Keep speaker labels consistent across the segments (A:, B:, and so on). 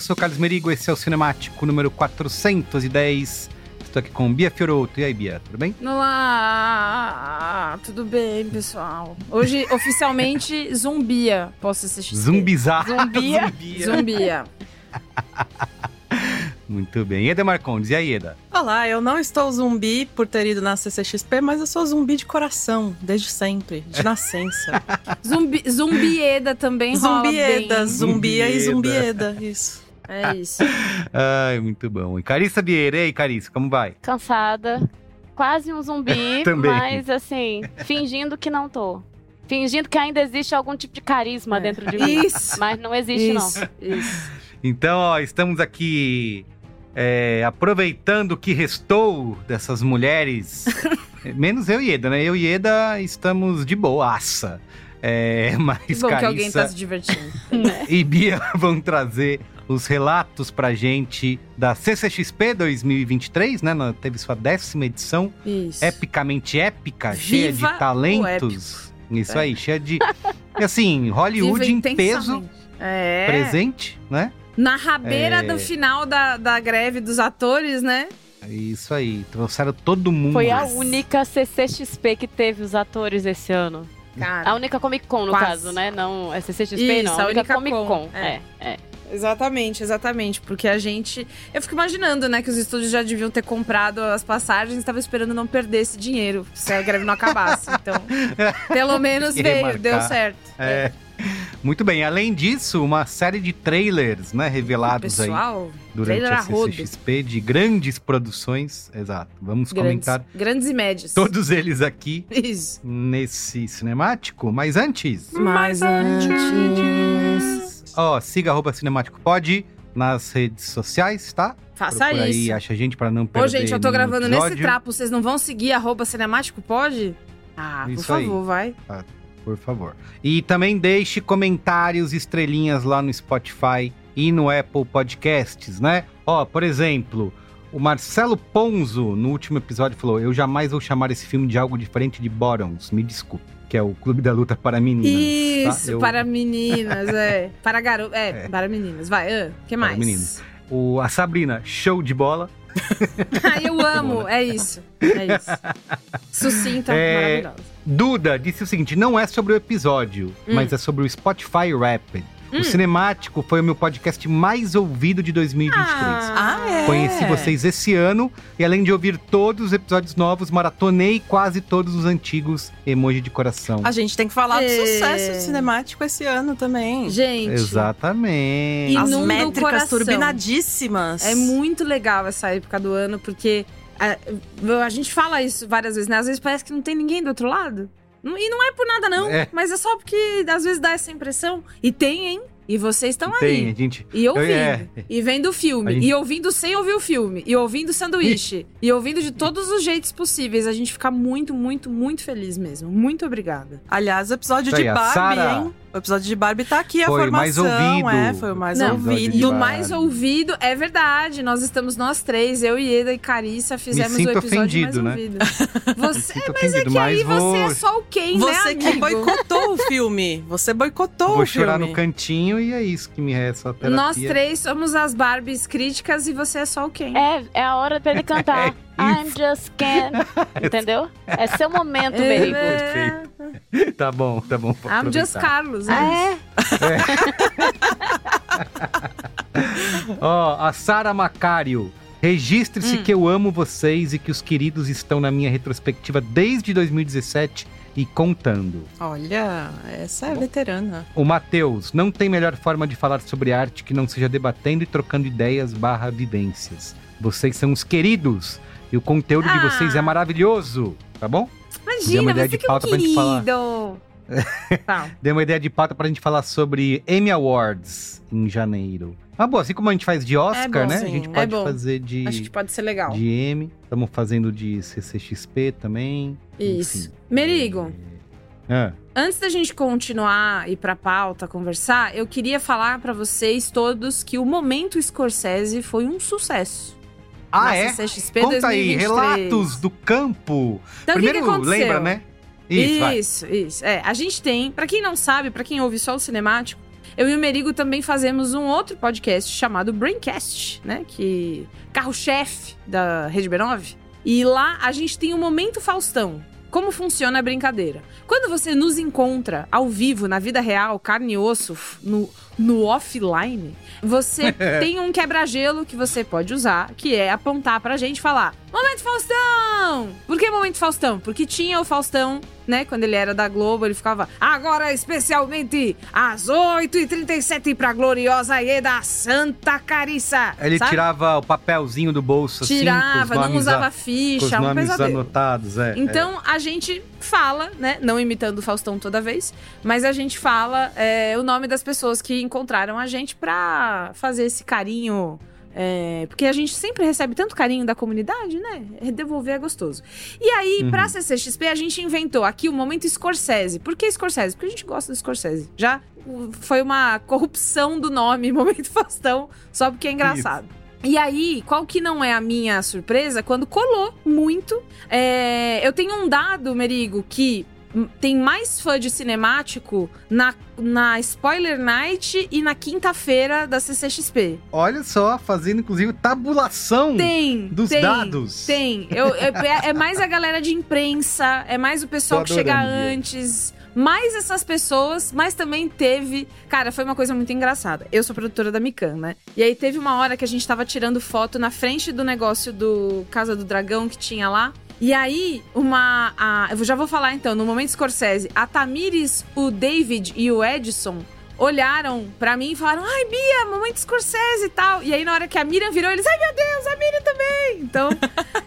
A: eu sou o Carlos Merigo, esse é o Cinemático número 410. Estou aqui com Bia Fioroto. E aí, Bia, tudo bem?
B: Olá, tudo bem, pessoal? Hoje, oficialmente, zumbia. Posso assistir?
A: Zumbizar.
B: Zumbia.
A: Zumbia.
B: Zumbia.
A: Muito bem. Eda Marcondes, e aí, Eda?
C: Olá, eu não estou zumbi por ter ido na CCXP, mas eu sou zumbi de coração, desde sempre, de nascença.
B: Zumbi, zumbieda também rola
C: zumbieda,
B: bem.
C: zumbia e
A: Zumbieda.
C: zumbieda, isso.
B: É isso.
A: Ai, muito bom. E Carissa Vieira, e aí, Carissa, como vai?
D: cansada, quase um zumbi, mas assim, fingindo que não tô. Fingindo que ainda existe algum tipo de carisma
B: É.
D: dentro de mim.
B: Isso.
D: Mas não existe,
B: Isso,
D: não.
B: isso.
A: Então, ó, estamos aqui é, aproveitando o que restou dessas mulheres. Menos eu e Eda, né? Eu e Eda estamos de boaça. É,
B: Que
A: mas
B: bom que alguém
A: Carissa
B: tá se divertindo.
A: e Bia vão trazer os relatos pra gente da CCXP 2023, né? Teve sua décima edição,
B: Isso.
A: epicamente épica, cheia
B: Viva
A: de
B: o
A: talentos. Isso
B: É.
A: aí, cheia de. e assim, Hollywood em peso.
B: É.
A: presente, né?
B: Na rabeira
A: É.
B: do final da, da greve dos atores, né?
A: Isso aí, trouxeram todo mundo.
D: Foi a única CCXP que teve os atores esse ano.
B: Cara.
D: A única Comic Con, no
B: Quase.
D: caso, né? Não é CCXP,
B: Isso,
D: não.
B: a
D: A única,
B: única
D: Comic
B: Con,
D: Con.
B: é.
D: É, é.
B: Exatamente, exatamente. Porque a gente. Eu fico imaginando, né, que os estúdios já deviam ter comprado as passagens e estavam esperando não perder esse dinheiro, se a greve não acabasse. Então, pelo menos
A: E
B: veio,
A: remarcar.
B: deu certo.
A: É. Muito bem, além disso, uma série de trailers, né, revelados aí
B: Pessoal,
A: durante
B: trailer
A: a. CCXP de grandes produções. Exato. Vamos
B: grandes,
A: comentar
B: grandes e médios.
A: todos eles aqui
B: Isso.
A: nesse cinemático, mas antes,
B: Mas antes.
A: Ó, siga arroba cinemático pode nas redes sociais, tá?
B: Faça
A: Procura aí,
B: isso.
A: acha a gente pra não perder
B: Ô, gente, eu tô gravando nesse
A: episódio.
B: trapo, vocês não vão seguir arroba cinemático, pode? Ah, por
A: Isso aí.
B: favor, vai.
A: por favor. E também deixe comentários, estrelinhas lá no Spotify e no Apple Podcasts, né? Ó, por exemplo, o Marcelo Ponzo, no último episódio, falou: Eu jamais vou chamar esse filme de algo diferente de Bottoms, me desculpe. Que é o Clube da Luta para Meninas.
B: Isso,
A: tá? Eu-
B: para meninas, é. Para garotas. É, para meninas. Vai, o que mais?
A: meninas. O, a Sabrina, show de bola.
B: Ah, eu amo. É isso. É isso. Sucinta,
A: É,
B: maravilhosa.
A: Duda disse o seguinte: não é sobre o episódio,
B: Hum.
A: mas é sobre o Spotify Rapid. O Cinemático foi o meu podcast mais ouvido de 2023.
C: Ah, é?
A: Conheci vocês esse ano e além de ouvir todos os episódios novos, maratonei quase todos os antigos emoji de coração.
C: A gente tem que falar do
B: É.
C: sucesso cinemático esse ano também.
B: Gente,
A: Exatamente.
C: As
B: Inunda
C: métricas
B: coração.
C: turbinadíssimas.
B: é muito legal essa época do ano, porque a, a gente fala isso várias vezes, né? Às vezes parece que não tem ninguém do outro lado. E não é por nada, não.
A: É.
B: Mas é só porque às vezes dá essa impressão. E tem, hein? E vocês estão
A: Tem,
B: aí.
A: a gente.
B: E ouvindo.
A: É.
B: E vendo o filme.
A: Gente-
B: E ouvindo sem ouvir o filme. E ouvindo sanduíche. E ouvindo de todos os jeitos possíveis. A gente fica muito, muito, muito feliz mesmo. Muito obrigada.
C: Aliás, episódio
A: Isso
C: de
A: aí,
C: Barbie, hein? O episódio de Barbie tá aqui, a
A: Foi o mais
C: formação.
A: ouvido.
C: É, foi o mais
B: Não,
C: ouvido.
B: Do mais ouvido, é verdade. Nós estamos nós três, eu, Ieda e Carissa, fizemos o episódio
A: ofendido,
B: mais
A: né?
B: ouvido. Você,
A: sinto
B: mas é que aí
A: vou-
B: você é só o quem,
C: Você
B: né,
C: que
B: amigo?
C: boicotou o filme. Você boicotou
A: Vou
C: o
A: chorar
C: filme.
A: no cantinho e é isso que me resta. a.
B: Nós três somos as Barbies críticas e você é só o quem.
D: É, é a hora pra ele cantar. I'm just can. Entendeu? É seu momento.
B: É,
A: Tá bom, tá bom.
B: I'm just
A: aproveitar.
B: Carlos. é
D: Ah, é?
A: Ó, a Sara Macário. Registre-se
B: Hum.
A: que eu amo vocês e que os queridos estão na minha retrospectiva desde 2017 e contando.
C: Olha, essa é veterana.
A: O Matheus, não tem melhor forma de falar sobre arte que não seja debatendo e trocando ideias barra vivências. Vocês são os queridos e o conteúdo de
B: Ah.
A: vocês é maravilhoso, tá bom?
B: Imagina,
A: uma ideia
B: você
A: de
B: que é um
A: pauta pra gente falar.
B: querido. Tá.
A: Dei uma ideia de pauta pra gente falar sobre Emmy Awards em janeiro. Ah, bom, assim como a gente faz de Oscar,
B: bom,
A: né?
C: sim,
A: a gente
C: é
A: pode
B: bom.
A: fazer de,
B: Acho que pode ser legal.
A: de Emmy. Estamos fazendo de CCXP também.
B: Isso.
A: Enfim.
B: Merigo,
A: Ah,
B: antes da gente continuar e pra pauta, conversar, eu queria falar pra vocês todos que o Momento Scorsese foi um sucesso.
A: Ah, é?
B: CCXP
A: Conta aí,
B: 2023.
A: relatos do campo.
B: Então, o que que
A: Primeiro, lembra, né? Isso.
B: Isso, isso. É, a gente tem, pra quem não sabe, pra quem ouve só o cinemático, eu e o Merigo também fazemos um outro podcast chamado Braincast, né? Que carro-chefe da Rede B9. E lá a gente tem o Momento Faustão. Como funciona a brincadeira? Quando você nos encontra ao vivo, na vida real, carne e osso, no, no offline, você tem um quebra-gelo que você pode usar, que é apontar pra gente e falar: Momento Faustão! Por que Momento Faustão? Porque tinha o Faustão, né? Quando ele era da Globo, ele ficava. Agora, especialmente, às 8h37 pra gloriosa Ieda Santa Carissa.
A: Ele
B: sabe?
A: tirava o papelzinho do bolso assim, com os
B: Tirava, não usava
A: a- com os
B: ficha, um
A: nomes
B: pesadelo.
A: anotados, é.
B: Então a gente fala, né? Não imitando o Faustão toda vez, mas a gente fala é, o nome das pessoas que encontraram a gente pra fazer esse carinho. É, porque a gente sempre recebe tanto carinho da comunidade, né? Devolver é gostoso. E aí,
A: Uhum.
B: pra CCXP, a gente inventou aqui o momento Scorsese. Por que Scorsese? Porque a gente gosta do Scorsese. Já foi uma corrupção do nome Momento Faustão, só porque é engraçado. E aí, qual que não é a minha surpresa? Quando colou muito. é, eu tenho um dado, Merigo, que tem mais fã de cinemático na, na Spoiler Night e na quinta-feira da CCXP.
A: Olha só, fazendo inclusive tabulação
B: Tem.
A: dos
B: tem,
A: dados.
B: Tem. Eu- é, é mais a galera de imprensa, é mais o pessoal
A: Tô
B: que chega antes. Mais essas pessoas, mas também teve. Cara, foi uma coisa muito engraçada. Eu sou produtora da Mican, né? E aí teve uma hora que a gente tava tirando foto na frente do negócio do Casa do Dragão que tinha lá. E aí, uma. a- eu já vou falar então, no momento Scorsese, a Tamires, o David e o Edson olharam pra mim e falaram: Ai, Bia, momento Scorsese e tal. E aí, na hora que a Miriam virou, eles: Ai, meu Deus, a Miriam também. Então,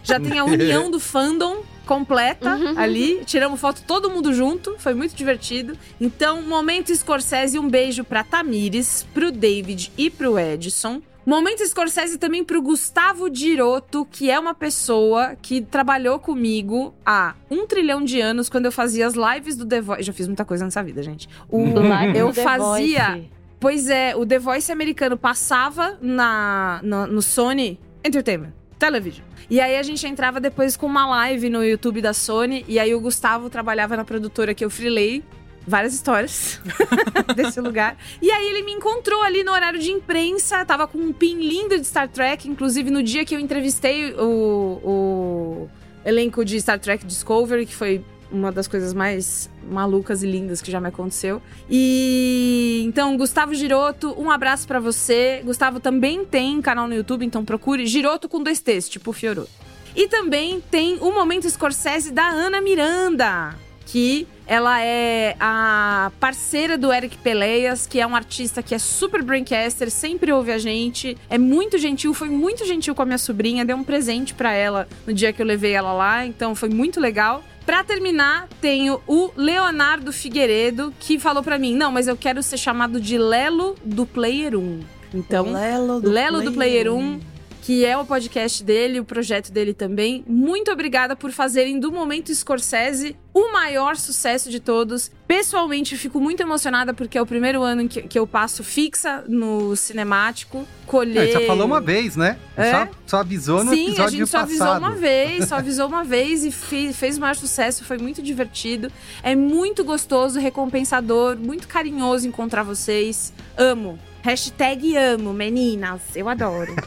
B: já tem a união do fandom completa ali. Tiramos foto todo mundo junto, foi muito divertido. Então, momento Scorsese, um beijo pra Tamires, pro David e pro Edson. Momento Scorsese também pro Gustavo Diroto, que é uma pessoa que trabalhou comigo há um trilhão de anos quando eu fazia as lives do The Voice. Já fiz muita coisa nessa vida, gente. O, eu fazia.
D: Voice.
B: Pois é, o The Voice americano passava na, no, no Sony Entertainment Television. E aí a gente entrava depois com uma live no YouTube da Sony. E aí o Gustavo trabalhava na produtora que eu freelei. Várias histórias desse lugar. E aí ele me encontrou ali no horário de imprensa. Tava com um pin lindo de Star Trek. Inclusive no dia que eu entrevistei o, o elenco de Star Trek Discovery, que foi uma das coisas mais malucas e lindas que já me aconteceu. E então, Gustavo Giroto, um abraço pra você. Gustavo também tem canal no YouTube, então procure Giroto com dois T's, tipo Fioroto. E também tem o Momento Scorsese da Ana Miranda, que ela é a parceira do Eric Peleias, que é um artista que é super braincaster, sempre ouve a gente, é muito gentil, foi muito gentil com a minha sobrinha, deu um presente pra ela no dia que eu levei ela lá, então foi muito legal. Pra terminar, tenho o Leonardo Figueiredo, que falou pra mim: "Não, mas eu quero ser chamado de Lelo do Player 1". Então,
C: Lelo do
B: Lelo do Player 1,
C: 1.
B: Que é o podcast dele, o projeto dele também. Muito obrigada por fazerem do Momento Scorsese o maior sucesso de todos. Pessoalmente, fico muito emocionada porque é o primeiro ano que, que eu passo fixa no cinemático, colher...
A: É, só falou uma vez, né?
B: É?
A: Só, só avisou no
B: Sim,
A: episódio
B: a gente só avisou
A: passado.
B: uma vez, só avisou uma vez e fe- fez o maior sucesso, foi muito divertido. É muito gostoso, recompensador, muito carinhoso encontrar vocês. Amo. Hashtag amo, meninas. Eu adoro.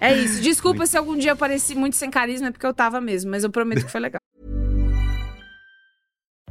B: É isso. Desculpa se algum dia eu pareci muito sem carisma, é porque eu tava mesmo, mas eu prometo que foi legal.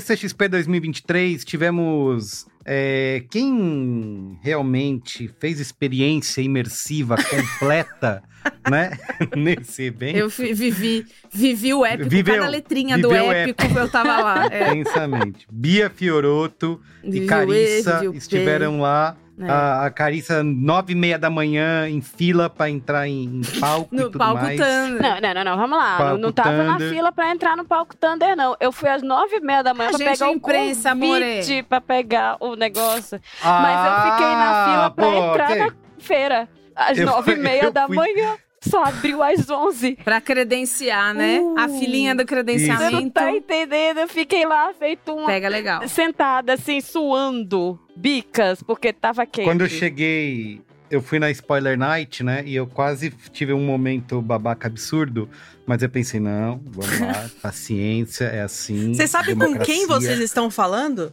A: CCXP 2023, tivemos é, quem realmente fez experiência imersiva completa, né? Nesse evento.
B: Eu vivi, vivi o épico,
A: Viveu,
B: cada letrinha do
A: viveu o
B: épico, eu tava lá. É.
A: Intensamente. Bia Fioroto e Carissa estiveram lá.
B: É.
A: A, a Carissa, nove e meia da manhã, em fila pra entrar em, em palco e
B: No
A: tudo
B: palco
A: mais.
B: Thunder.
D: Não, não, não, não, vamos lá.
A: Palco
D: não, não tava na
A: Thunder.
D: fila pra entrar no palco Thunder, não. Eu fui às nove e meia da manhã
B: A
D: pra
B: gente
D: pegar
B: é
D: o
B: imprensa, amore.
D: convite pra pegar o negócio. Mas eu fiquei na fila pra
A: Ah, pô,
D: entrar na feira. Às
A: Eu
D: nove e
A: fui-
D: meia
A: eu
D: da
A: fui-
D: manhã. Só abriu às onze.
B: Pra credenciar, né? A
D: Uh.
B: filinha do
D: Você não
B: credenciamento.
D: tá entendendo? Eu fiquei lá feito uma...
B: Pega legal.
D: Sentada assim, suando. Bicas, porque tava quente.
A: Quando eu cheguei, eu fui na Spoiler Night, né? E eu quase tive um momento babaca absurdo. Mas eu pensei, não, vamos lá, paciência, é assim.
C: Você sabe com quem
A: democracia.
C: vocês estão falando?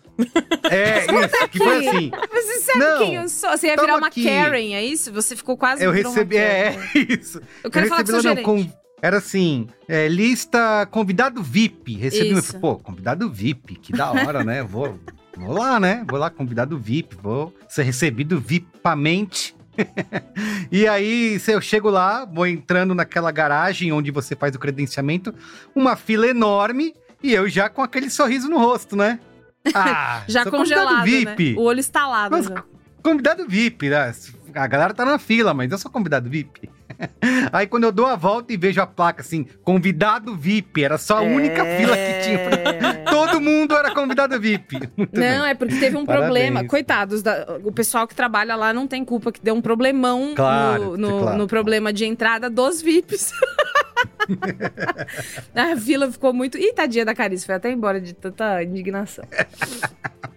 A: É, isso, que foi assim.
B: Você sabe
A: Não,
B: quem eu sou? Você ia virar uma
A: aqui.
B: Karen, é isso? Você ficou quase
A: Eu recebi, é, é isso.
B: Eu quero falar com seu
A: não, com- Era assim, é, lista convidado VIP. Recebi, um-
B: Isso.
A: pô, convidado VIP, que da hora, né? Vou, vou lá, né? Vou lá, convidado VIP, vou ser recebido VIPamente. e aí, se eu chego lá, vou entrando naquela garagem onde você faz o credenciamento, uma fila enorme e eu já com aquele sorriso no rosto, né? Ah,
B: Já congelado,
A: VIP.
B: né? O olho estalado.
A: Mas
B: já.
A: Convidado VIP, né? A galera tá na fila, mas eu sou convidado VIP. Aí quando eu dou a volta e vejo a placa assim, convidado VIP, era só a única fila que tinha. Todo mundo era convidado VIP. Muito
B: Não,
A: bem.
B: é porque teve um
A: Parabéns.
B: problema. Coitados, da- o pessoal que trabalha lá não tem culpa que deu um problemão
A: Claro,
B: no, no-
A: claro.
B: no problema de entrada dos VIPs. a fila ficou muito. Ih, tadinha da Carice, foi até embora de tanta indignação.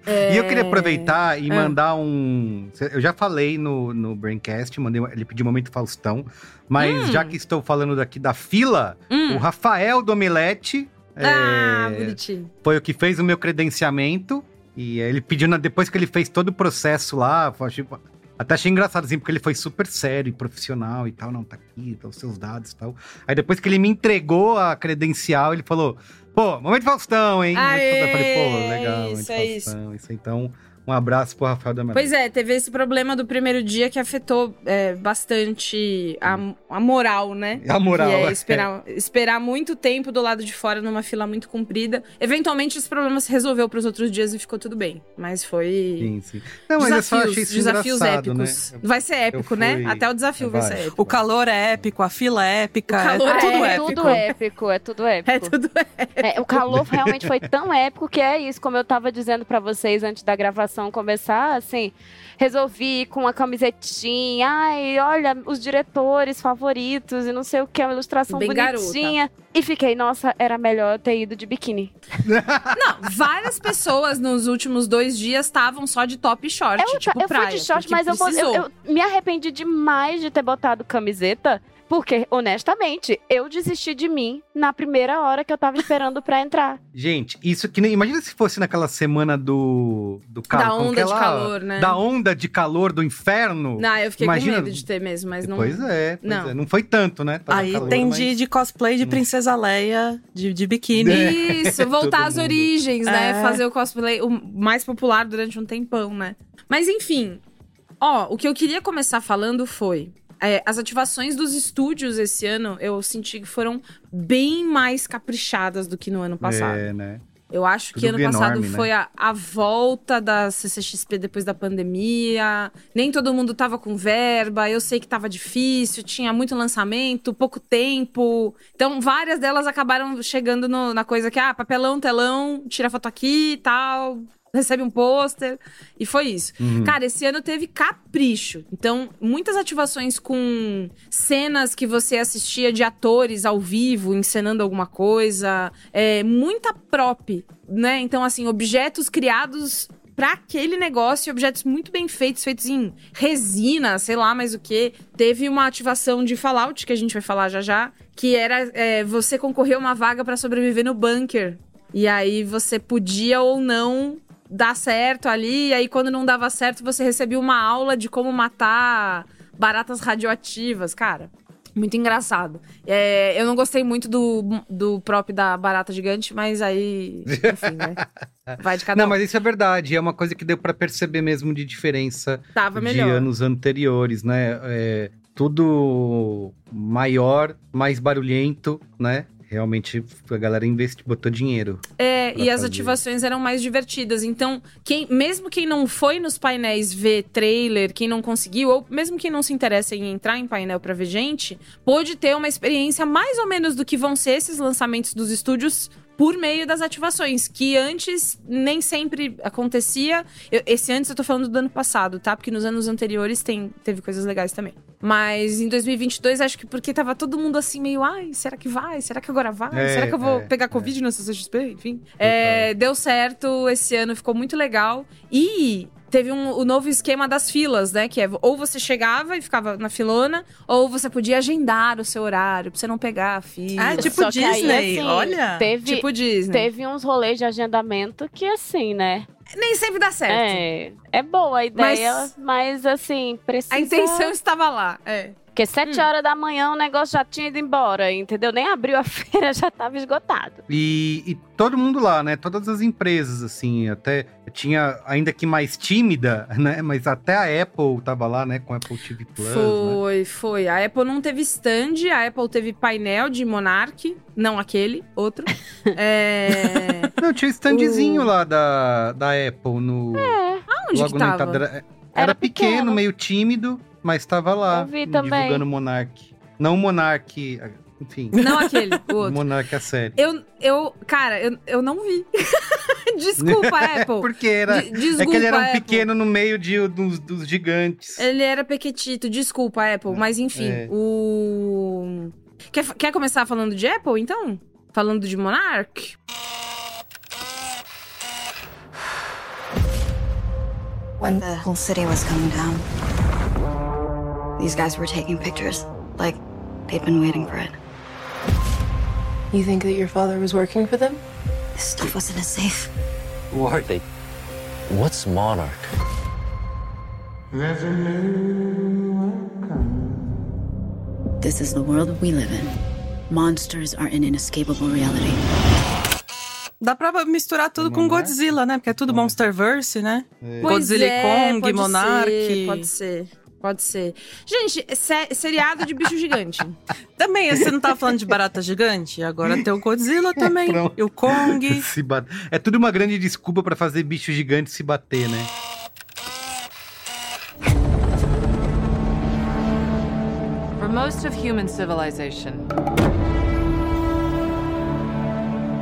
A: E eu queria
B: É.
A: aproveitar e
B: Ah.
A: mandar um. Eu já falei no, no Braincast, mandei, ele pediu momento Faustão. Mas
B: Hum.
A: já que estou falando daqui da fila,
B: Hum.
A: o Rafael Domelete
B: Ah,
A: é,
B: bonitinho.
A: foi o que fez o meu credenciamento. E ele pediu, na- depois que ele fez todo o processo lá, tipo, até achei engraçado, assim, porque ele foi super sério e profissional e tal. Não, tá aqui, tá os seus dados e tal. Aí depois que ele me entregou a credencial, ele falou: pô, momento Faustão, hein? Momento
B: Aê,
A: Faustão. Eu falei, pô, legal, momento
B: isso é isso.
A: Faustão. Isso. Então, um abraço pro Rafael Domelete.
B: Pois é, teve esse problema do primeiro dia que afetou é, bastante a, a moral, né?
A: A moral,
B: Que é
A: é.
B: esperar, esperar muito tempo do lado de fora numa fila muito comprida. Eventualmente esse problema se resolveu pros outros dias e ficou tudo bem. Mas foi.
A: Sim, sim. Não, mas eu só
B: desafios,
A: achei isso
B: desafios
A: engraçado,
B: épicos.
A: né?
B: Vai ser épico, né?
A: fui-
B: Até o desafio vai,
A: Vai.
B: ser épico.
C: O calor é épico, a fila é épica.
B: O calor
C: é tudo
D: é,
C: épico.
D: tudo épico, é tudo épico.
B: É tudo
D: É, o calor realmente foi tão épico que é isso, como eu tava dizendo pra vocês antes da gravação começar, assim, resolvi ir com uma camisetinha, ai, olha, os diretores favoritos e não sei o que, uma ilustração
B: Bem
D: bonitinha. E fiquei, nossa, era melhor eu ter ido de biquíni.
B: Não, várias pessoas nos últimos dois dias estavam só de top e short,
D: Eu,
B: tipo
D: eu
B: praia.
D: fui de short, mas eu, eu- eu me arrependi demais de ter botado camiseta. Porque, honestamente, eu desisti de mim na primeira hora que eu tava esperando pra entrar.
A: Gente, isso que nem. Imagina se fosse naquela semana do. do calor.
B: Da onda
A: é
B: de
A: lá?
B: calor, né?
A: Da onda de calor do inferno.
B: Não, eu fiquei
A: Imagina-
B: com medo de ter mesmo, mas não.
A: Pois é, pois
B: Não.
A: é. Não foi tanto, né? Tava
C: Aí
A: calor,
C: tem
A: mas-
C: de, de cosplay de Princesa Leia, de, de biquíni.
B: Isso, voltar às
A: mundo.
B: origens, né?
C: É.
B: Fazer o cosplay o mais popular durante um tempão, né? Mas enfim, ó, o que eu queria começar falando foi. É, as ativações dos estúdios esse ano, eu senti que foram bem mais caprichadas do que no ano passado.
A: É, né?
B: Eu acho que
A: Tudo
B: ano passado
A: enorme, né?
B: foi a, a volta da CCXP depois da pandemia. Nem todo mundo tava com verba. Eu sei que tava difícil, tinha muito lançamento, pouco tempo. Então, várias delas acabaram chegando no- na coisa que, ah, papelão, telão, tira foto aqui e tal. Recebe um pôster. E foi isso.
A: Uhum.
B: Cara, esse ano teve capricho. Então, muitas ativações com cenas que você assistia de atores ao vivo, encenando alguma coisa. É, muita prop, né? Então, assim, objetos criados pra aquele negócio, objetos muito bem feitos, feitos em resina, sei lá mais o que. Teve uma ativação de Fallout, que a gente vai falar já já, que era é, você concorrer a uma vaga pra sobreviver no bunker. E aí você podia ou não dar certo ali, e aí quando não dava certo, você recebia uma aula de como matar baratas radioativas, cara. Muito engraçado. É, eu não gostei muito do, do prop da barata gigante, mas aí, enfim, né? Vai de cada
A: Não,
B: um.
A: mas isso é verdade. É uma coisa que deu pra perceber mesmo de diferença
B: Tava
A: de
B: melhor.
A: anos anteriores, né? É, tudo maior, mais barulhento, né? Realmente a galera investiu, botou dinheiro.
B: É, e as
A: fazer.
B: ativações eram mais divertidas. Então, quem, mesmo quem não foi nos painéis ver trailer, quem não conseguiu, ou mesmo quem não se interessa em entrar em painel pra ver gente, pôde ter uma experiência mais ou menos do que vão ser esses lançamentos dos estúdios por meio das ativações, que antes nem sempre acontecia. Eu- esse antes eu tô falando do ano passado, tá? Porque nos anos anteriores tem, teve coisas legais também. Mas em 2022, acho que porque tava todo mundo assim meio, ai, será que vai? Será que agora vai?
A: É,
B: será que eu vou
A: é,
B: pegar Covid na CCXP? Enfim. É, deu certo esse ano, ficou muito legal. E teve um, o novo esquema das filas, né? Que é ou você chegava e ficava na filona, ou você podia agendar o seu horário, pra você não pegar a fila.
C: Ah, tipo
D: Só que aí,
C: Disney,
D: assim,
C: olha.
D: Teve,
B: tipo Disney.
D: teve uns rolês de agendamento que, assim, né?
B: Nem sempre dá certo.
D: É, é boa a ideia,
B: Mas-
D: mas, assim, precisa...
B: A intenção estava lá. É.
D: Porque sete
B: Hum.
D: horas da manhã o negócio já tinha ido embora, entendeu? Nem abriu a feira, já tava esgotado.
A: E, e todo mundo lá, né? Todas as empresas, assim, até tinha, ainda que mais tímida, né? Mas até a Apple tava lá, né? Com a Apple TV Plus, né?
B: Foi, foi. A Apple não teve stand, a Apple teve painel de Monarch, não aquele, outro. é...
A: Não, tinha standzinho lá da, da Apple no.
B: Aonde
A: logo
B: que tava?
A: entrada. Era,
D: Era
A: pequeno,
D: pequeno.
A: meio tímido, mas tava lá.
D: Eu vi também.
A: Divulgando Monark. Não Monark, enfim.
B: Não aquele, o outro.
A: Monark a série.
B: Eu, eu, cara, eu, eu não vi. Desculpa, Apple.
A: Porque era.
B: De- desculpa,
A: é que ele era um
B: Apple.
A: pequeno no meio de, dos, dos gigantes.
B: Ele era pequetito, desculpa, Apple. Mas enfim,
A: É.
B: o. Quer, quer começar falando de Apple, então? Falando de Monarch?
E: When the whole city was coming down, these guys were taking pictures. Like they'd been waiting for it.
F: You think that your father was working for them?
E: This stuff wasn't a safe.
G: Who are they? What's Monarch?
E: This is the world we live in. Monsters are an inescapable reality.
C: Dá pra misturar tudo com Godzilla, né? Porque é tudo Monsterverse, né?
B: Pois
C: Godzilla
B: é,
C: e Kong,
B: pode
C: Monark.
B: Ser, pode ser. Pode ser. Gente, sé- seriado de bicho gigante.
C: Também, você não tava falando de barata gigante? Agora tem o Godzilla também. E o Kong.
A: Se bat- É tudo uma grande desculpa pra fazer bicho gigante se bater, né?
H: For most of human civilization,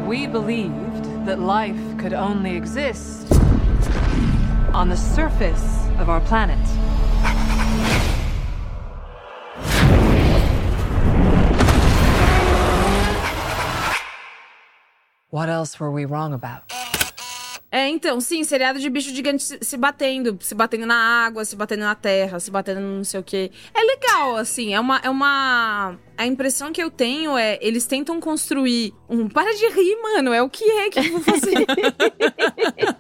H: we believed that life could only exist on the surface of our planet. What else were we wrong about?
B: É, então, sim, seriado de bicho gigante se, se batendo, se batendo na água, se batendo na terra, se batendo no não sei o quê. É legal, assim, é uma, é uma... A impressão que eu tenho é, eles tentam construir um... Para de rir, mano, é o que é que eu vou fazer?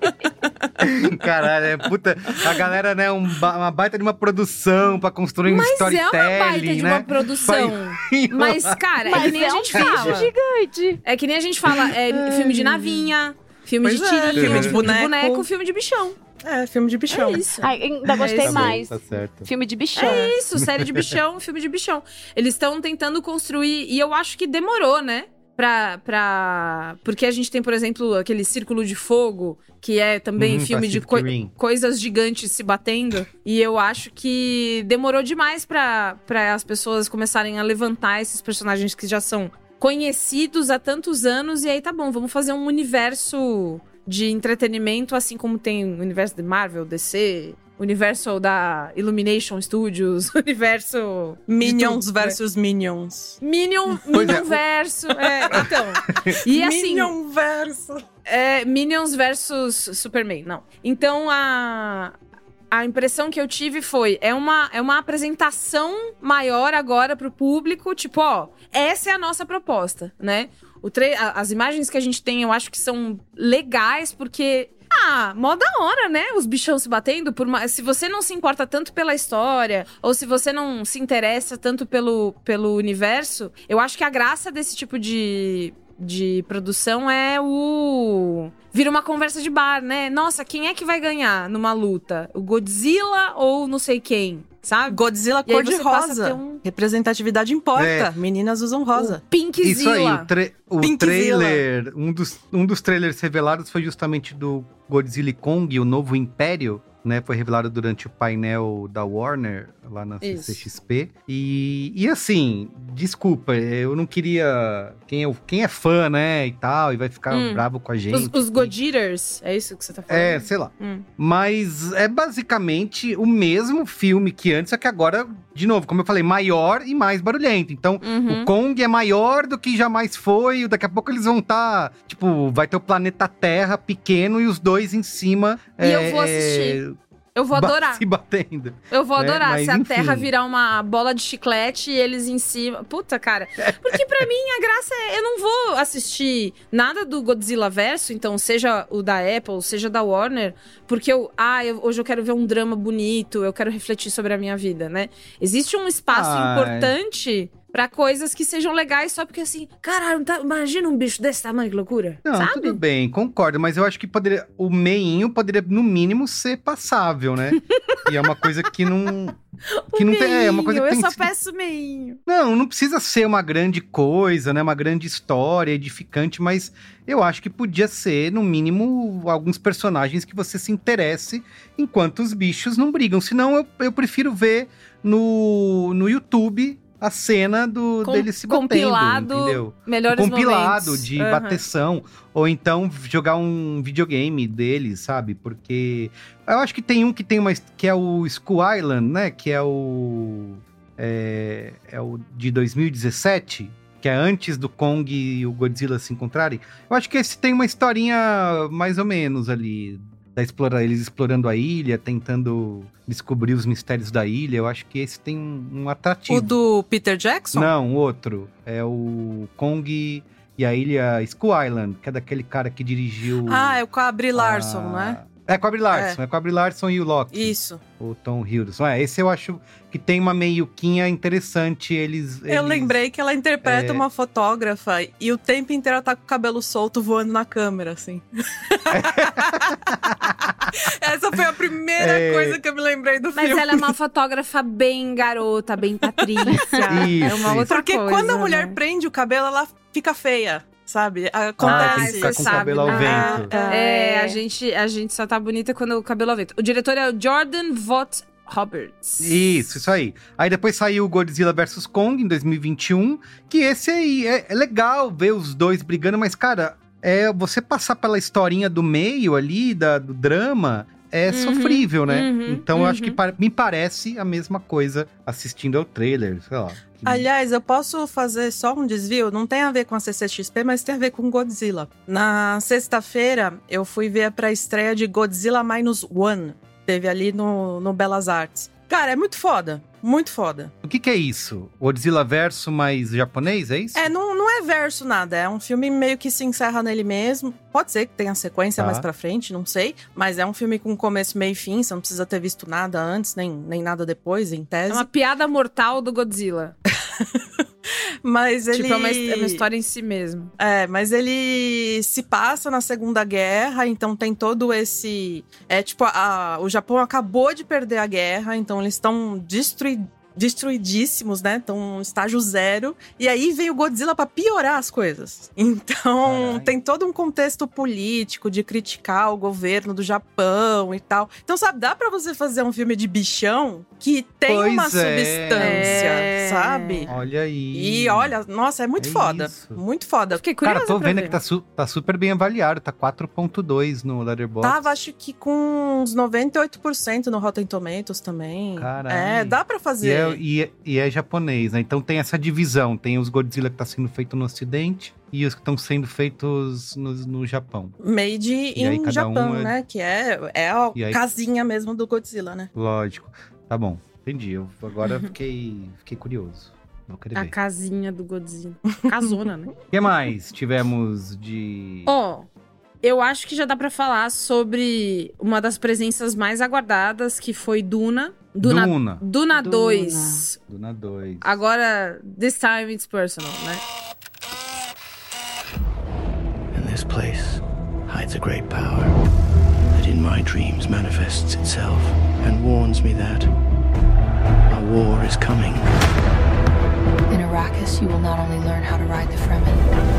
A: Caralho, é puta. A galera, né, um ba- uma baita de uma produção pra construir um
B: Mas é
A: storytelling,
B: uma baita de
A: né?
B: uma produção.
A: Vai-
B: Mas, cara, é
D: Mas
B: que nem
D: é
B: a
D: um
B: gente
D: bicho
B: fala.
D: gigante.
B: É que nem a gente fala, é filme de navinha, filme
C: Pois
B: de
C: é,
B: tirinho,
C: filme de
B: filme de
C: boneco.
B: boneco, filme de bichão.
C: É, filme de bichão.
B: É isso.
D: Ai, ainda gostei
B: É isso.
D: mais.
A: Tá certo.
D: Filme de bichão.
B: É isso, série de bichão, filme de bichão. Eles estão tentando construir, e eu acho que demorou, né? Pra, pra. Porque a gente tem, por exemplo, aquele Círculo de Fogo, que é também
A: Uhum,
B: filme de
A: Pacific Rim.
B: coisas gigantes se batendo. E eu acho que demorou demais pra as pessoas começarem a levantar esses personagens que já são conhecidos há tantos anos. E aí tá bom, vamos fazer um universo de entretenimento, assim como tem o universo de Marvel, DC, universo da Illumination Studios, universo.
C: Minions
B: tudo, né?
C: versus Minions.
B: Minion,
A: é.
B: Minion verso. É, então. E assim.
C: Minion verso.
B: É, Minions versus Superman, não. Então a. A impressão que eu tive foi: é uma, é uma apresentação maior agora pro público, tipo, ó, essa é a nossa proposta, né? As imagens que a gente tem, eu acho que são legais, porque. Ah, mó da hora, né? Os bichão se batendo. Por uma... Se você não se importa tanto pela história, ou se você não se interessa tanto pelo, pelo universo, eu acho que a graça desse tipo de, de produção é o. Vira uma conversa de bar, né? Nossa, quem é que vai ganhar numa luta? O Godzilla ou não sei quem? Sabe?
C: Godzilla
B: aí
C: cor de
B: você passa a
C: rosa.
B: ter um-
C: Representatividade importa.
A: É.
C: Meninas usam rosa.
B: Pinkzilla.
A: Isso aí, o, tra- o trailer, um dos, um dos trailers revelados foi justamente do Godzilla e Kong, o novo Império, né? Foi revelado durante o painel da Warner, lá na
B: Isso.
A: CCXP. E, e assim, desculpa, eu não queria... Quem é, quem é fã, né, e tal, e vai ficar
B: Hum.
A: bravo com a gente.
B: Os, os Godjitters, é isso que você tá falando?
A: É, sei lá.
B: Hum.
A: Mas é basicamente o mesmo filme que antes, só que agora, de novo, como eu falei, maior e mais barulhento. Então,
B: Uhum.
A: o Kong é maior do que jamais foi. Daqui a pouco eles vão estar. tipo, vai ter o planeta Terra pequeno e os dois em cima.
B: E eu vou assistir. Eu vou adorar.
A: Se batendo.
B: Eu vou
A: né?
B: adorar.
A: Mas,
B: Se a
A: enfim.
B: Terra virar uma bola de chiclete e eles em cima. Puta, cara. Porque pra mim a graça é. Eu não vou assistir nada do Godzilla verso, então, seja o da Apple, seja da Warner, porque eu. Ah, eu- hoje eu quero ver um drama bonito, eu quero refletir sobre a minha vida, né? Existe um espaço
A: Ah,
B: importante. Pra coisas que sejam legais só porque assim, caralho, tá- imagina um bicho desse tamanho, que loucura.
A: Não,
B: sabe?
A: tudo bem, concordo, mas eu acho que poderia, o meinho poderia, no mínimo, ser passável, né? e é uma coisa que não. Que não tem. É uma coisa que
B: eu
A: tem
B: só peço meinho.
A: Não, não precisa ser uma grande coisa, né? Uma grande história edificante, mas eu acho que podia ser, no mínimo, alguns personagens que você se interesse enquanto os bichos não brigam. Senão, eu, eu prefiro ver no, no YouTube a cena do,
B: Com-
A: deles se batendo,
B: compilado,
A: entendeu?
B: melhores
A: Um compilado
B: momentos.
A: de
B: Aham.
A: bateção. Ou então jogar um videogame deles, sabe? Porque eu acho que tem um que tem uma. que é o Skull Island, né? Que é o. É, é o de 2017. Que é antes do Kong e o Godzilla se encontrarem. Eu acho que esse tem uma historinha mais ou menos ali. Da explora, eles explorando a ilha, tentando descobrir os mistérios da ilha. Eu acho que esse tem um, um atrativo.
C: O do Peter Jackson?
A: Não, o outro. É o Kong e a ilha Skull Island, que é daquele cara que dirigiu.
C: Ah, é o Brie Larson,
A: a-
C: né?
A: É com a Brie Larson, é, com a Brie Larson e o Loki.
C: Isso.
A: O Tom Hiddleston. É, esse eu acho que tem uma meiuquinha interessante. Eles.
C: Eu
A: eles-
C: lembrei que ela interpreta
A: é-
C: uma fotógrafa e o tempo inteiro ela tá com o cabelo solto voando na câmera, assim. Essa foi a primeira
A: É.
C: coisa que eu me lembrei do
B: Mas
C: filme.
B: ela é uma fotógrafa bem garota, bem Patrícia. é
A: Isso,
B: uma
A: isso.
B: outra
C: Porque
B: coisa.
C: quando a mulher
B: né?
C: prende o cabelo, ela fica feia, sabe?
A: Ah,
C: Acontece.
A: tem que ficar
B: você
A: com o
B: sabe,
A: cabelo ao
B: né?
A: vento.
B: É,
C: É.
B: a gente, a gente só tá bonita quando o cabelo ao vento. O diretor é o Jordan Vogt Roberts.
A: Isso, isso aí. Aí depois saiu o Godzilla vs Kong em 2021, que esse aí é, é legal ver os dois brigando, mas cara, é você passar pela historinha do meio ali, da, do drama, é
B: Uhum,
A: sofrível, né?
B: uhum,
A: então eu acho que
B: uhum.
A: me parece a mesma coisa assistindo ao trailer, sei lá.
C: Aliás, eu posso fazer só um desvio? Não tem a ver com a CCXP, mas tem a ver com Godzilla. Na sexta-feira, eu fui ver a pré-estreia de Godzilla Minus One. Teve ali no, no Belas Artes. Cara, é muito foda. Muito foda.
A: O que, que é isso? Godzilla verso mais japonês, é isso?
C: É, não, não é verso nada. É um filme meio que se encerra nele mesmo. Pode ser que tenha sequência
A: Tá.
C: mais pra frente, não sei. Mas é um filme com começo, meio e fim. Você não precisa ter visto nada antes, nem, nem nada depois, em
B: É
C: tese.
B: uma piada mortal do Godzilla.
C: Mas ele.
B: Tipo, é uma, é uma história em si mesmo.
C: É, mas ele se passa na Segunda Guerra, então tem todo esse. É tipo, a- o Japão acabou de perder a guerra, então eles estão destrui- destruidíssimos, né? Estão no estágio zero. E aí veio o Godzilla pra piorar as coisas. Então
A: Caralho.
C: tem todo um contexto político de criticar o governo do Japão e tal. Então, sabe, dá pra você fazer um filme de bichão que tem
A: Pois
C: uma
A: é.
C: substância,
B: É.
C: sabe?
A: Olha aí.
C: E olha, nossa, é muito
A: É
C: foda.
A: isso.
C: Muito foda.
B: Fiquei curiosa
A: Cara, tô
B: pra
A: vendo
B: ver.
A: que tá, su- tá super bem avaliado, tá 4.2 no Letterboxd.
C: Tava, acho que com uns 98% no Rotten Tomatoes também.
A: Caralho.
C: É, dá pra
A: E
C: fazer.
A: É, e, é, e é japonês, né? Então tem essa divisão. Tem os Godzilla que tá sendo feito no ocidente e os que estão sendo feitos no, no Japão.
C: Made in
A: cada um
C: Japão,
A: é-
C: né? Que é, é a
A: aí-
C: casinha mesmo do Godzilla, né?
A: Lógico. Tá bom, entendi. Eu agora fiquei, fiquei curioso. Vou querer
B: A
A: ver.
B: casinha do Godzilla. Casona, né?
A: O que mais tivemos de...
B: Ó, eu acho que já dá pra falar sobre uma das presenças mais aguardadas, que foi Duna. Duna,
A: Duna.
B: Duna
D: Duna.
B: 2.
A: Duna 2.
B: Agora, this time it's personal, né?
I: In this place hides a great power that in my dreams manifests itself and warns me that a war is coming.
F: In Arrakis, you will not only learn how to ride the Fremen,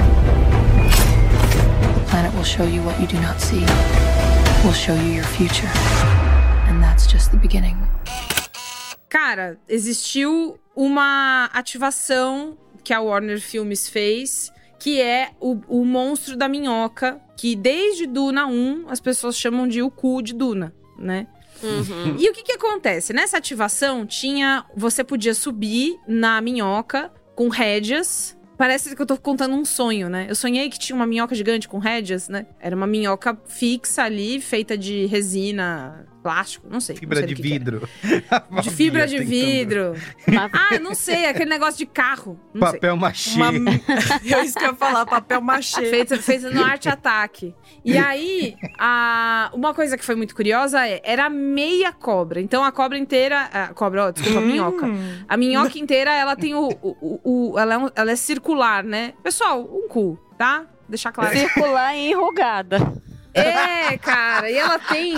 F: planet will show you what you do not see, will show you your future. And that's just the beginning.
B: Cara, existiu uma ativação que a Warner Filmes fez, que é o, o monstro da minhoca, que desde Duna 1 as pessoas chamam de o cu de Duna, né?
D: Uhum.
B: E o que que acontece? Nessa ativação tinha, você podia subir na minhoca com rédeas. Parece que eu tô contando um sonho, né? Eu sonhei que tinha uma minhoca gigante com rédeas, né? Era uma minhoca fixa ali, feita de resina, plástico, não sei. não
A: Fibra
B: sei
A: de vidro.
B: De fibra de vidro. Ah, não sei, aquele negócio de carro. Não sei.
A: Papel machê.
C: Uma... Eu isso que eu ia falar, papel machê.
B: Feito, feito no Arte Ataque. E aí, a, uma coisa que foi muito curiosa é, era meia cobra. Então a cobra inteira. A cobra, ó, desculpa, a minhoca. A minhoca inteira, ela tem o. o, o- o- ela, é um- ela é circular, né? Pessoal, um cu, tá? Deixar claro.
D: Circular e enrugada.
B: É, cara, e ela tem.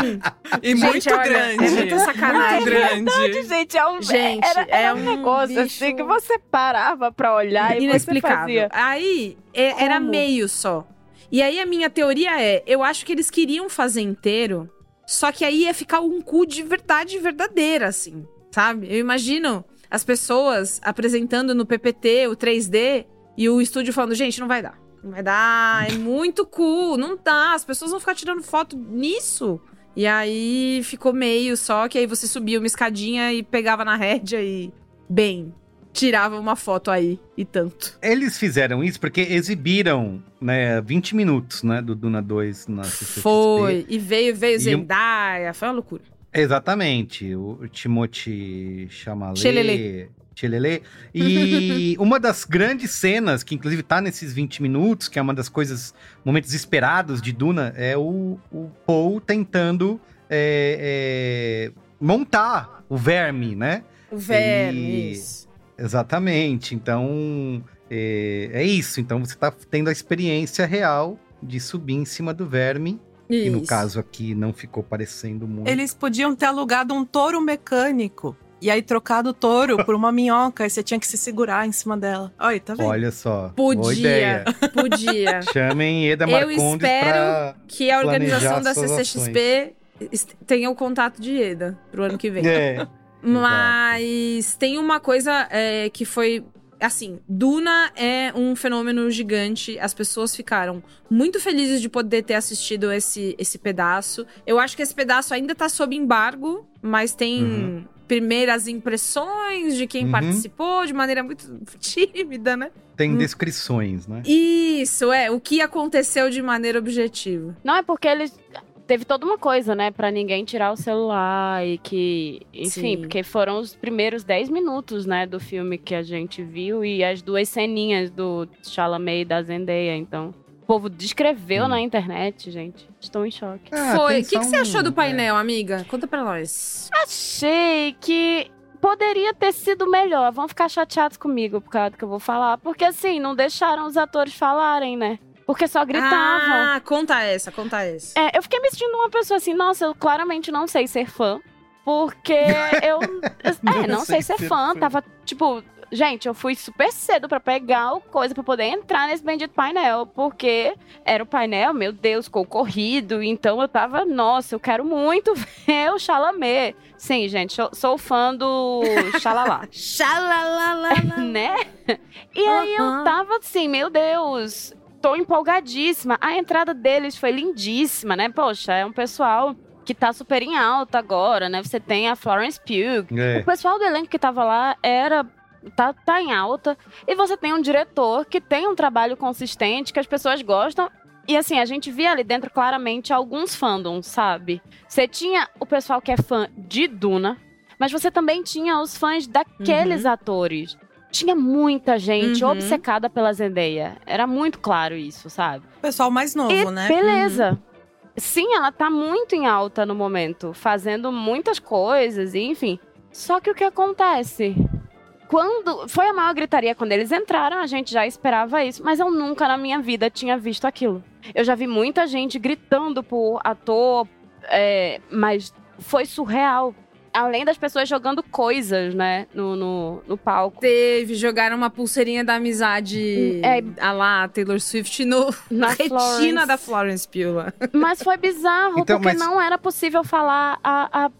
C: E
B: Gente,
C: muito
B: olha,
C: grande.
B: É muita sacanagem.
C: Muito grande.
D: Verdade, gente, é um,
B: Gente,
D: era, era
B: é
D: um,
B: um
D: negócio
B: bicho
D: assim que você parava pra olhar e você
B: Inexplicável.
D: fazia.
B: Aí, é- era meio só. E aí, a minha teoria é: eu acho que eles queriam fazer inteiro, só que aí ia ficar um cu de verdade verdadeira, assim, sabe? Eu imagino as pessoas apresentando no PPT o 3D e o estúdio falando: gente, não vai dar. Não vai dar, é muito cu, não dá. As pessoas vão ficar tirando foto nisso. E aí ficou meio só, que aí você subia uma escadinha e pegava na rédea e. Bem. tirava uma foto aí e tanto.
A: Eles fizeram isso porque exibiram, né, 20 minutos, né, do Duna 2 na CCXP.
B: Foi. E veio, veio
A: E
B: Zendaya, foi uma loucura.
A: Exatamente, o Timothée Chalamet.
B: Chelelê.
A: Chelelê. E uma das grandes cenas, que inclusive tá nesses 20 minutos, que é uma das coisas, momentos esperados de Duna, é o, o Paul tentando é, é, montar o verme, né?
B: O verme, isso.
A: Exatamente. Então, é, é isso. Então você tá tendo a experiência real de subir em cima do verme. E no
C: Isso.
A: caso aqui não ficou parecendo muito.
C: Eles podiam ter alugado um touro mecânico. E aí trocado o touro por uma minhoca. E você tinha que se segurar em cima dela. Olha, tá vendo?
A: Olha só. Boa
B: Podia,
A: ideia.
B: podia.
A: Chamem Eda
B: Eu
A: Marcondes
B: espero
A: pra
B: que a organização da CCXP tenha o contato de Eda pro ano que vem.
A: É.
B: Mas tem uma coisa é, que foi. Assim, Duna é um fenômeno gigante. As pessoas ficaram muito felizes de poder ter assistido esse, esse pedaço. Eu acho que esse pedaço ainda tá sob embargo, mas tem
A: Uhum.
B: Primeiras impressões de quem
A: Uhum.
B: participou de maneira muito tímida, né?
A: Tem descrições, né?
B: Isso, é. O que aconteceu de maneira objetiva.
D: Não, é porque eles. Teve toda uma coisa, né? Pra ninguém tirar o celular e que. Enfim,
B: Sim.
D: porque foram os primeiros 10 minutos, né? Do filme que a gente viu e as duas ceninhas do Chalamet e da Zendaya. Então, o povo descreveu na internet, gente. Estou em choque.
A: Ah,
B: Foi. O que, que você achou do painel, amiga? Conta pra nós.
D: Achei que poderia ter sido melhor. Vão ficar chateados comigo por causa do que eu vou falar. Porque, assim, não deixaram os atores falarem, né? Porque só gritavam.
B: Ah, conta essa, conta essa.
D: É, eu fiquei me sentindo uma pessoa assim, nossa, eu claramente não sei ser fã. Porque eu. é, não sei ser fã. Tava, tipo, gente, eu fui super cedo pra pegar o coisa pra poder entrar nesse bendito painel. Porque era o painel, meu Deus, concorrido. Então eu tava, nossa, eu quero muito ver o Chalamet. Sim, gente, eu sou fã do Xalala.
B: Xalalala.
D: né? E aí eu tava assim, meu Deus, tô empolgadíssima. A entrada deles foi lindíssima, né? Poxa, é um pessoal que tá super em alta agora, né? Você tem a Florence Pugh.
A: É.
D: O pessoal do elenco que tava lá era tá, tá em alta. E você tem um diretor que tem um trabalho consistente, que as pessoas gostam. E assim, a gente via ali dentro claramente alguns fandoms, sabe? Você tinha o pessoal que é fã de Duna, mas você também tinha os fãs daqueles atores. Tinha muita gente
B: Uhum.
D: obcecada pela Zendaya. Era muito claro isso, sabe?
C: Pessoal mais novo,
D: E
C: né?
D: beleza. Sim, ela tá muito em alta no momento, fazendo muitas coisas, e enfim. Só que o que acontece? Quando. Foi a maior gritaria quando eles entraram, a gente já esperava isso, mas eu nunca na minha vida tinha visto aquilo. Eu já vi muita gente gritando por ator, é, mas foi surreal. Além das pessoas jogando coisas, né, no, no, no palco.
B: Teve, jogaram uma pulseirinha da amizade
D: É.
B: a lá, Taylor Swift, no,
D: Na
B: retina
D: Florence.
B: da Florence Pugh.
D: Mas foi bizarro,
A: Então,
D: porque
A: mas-
D: não era possível falar.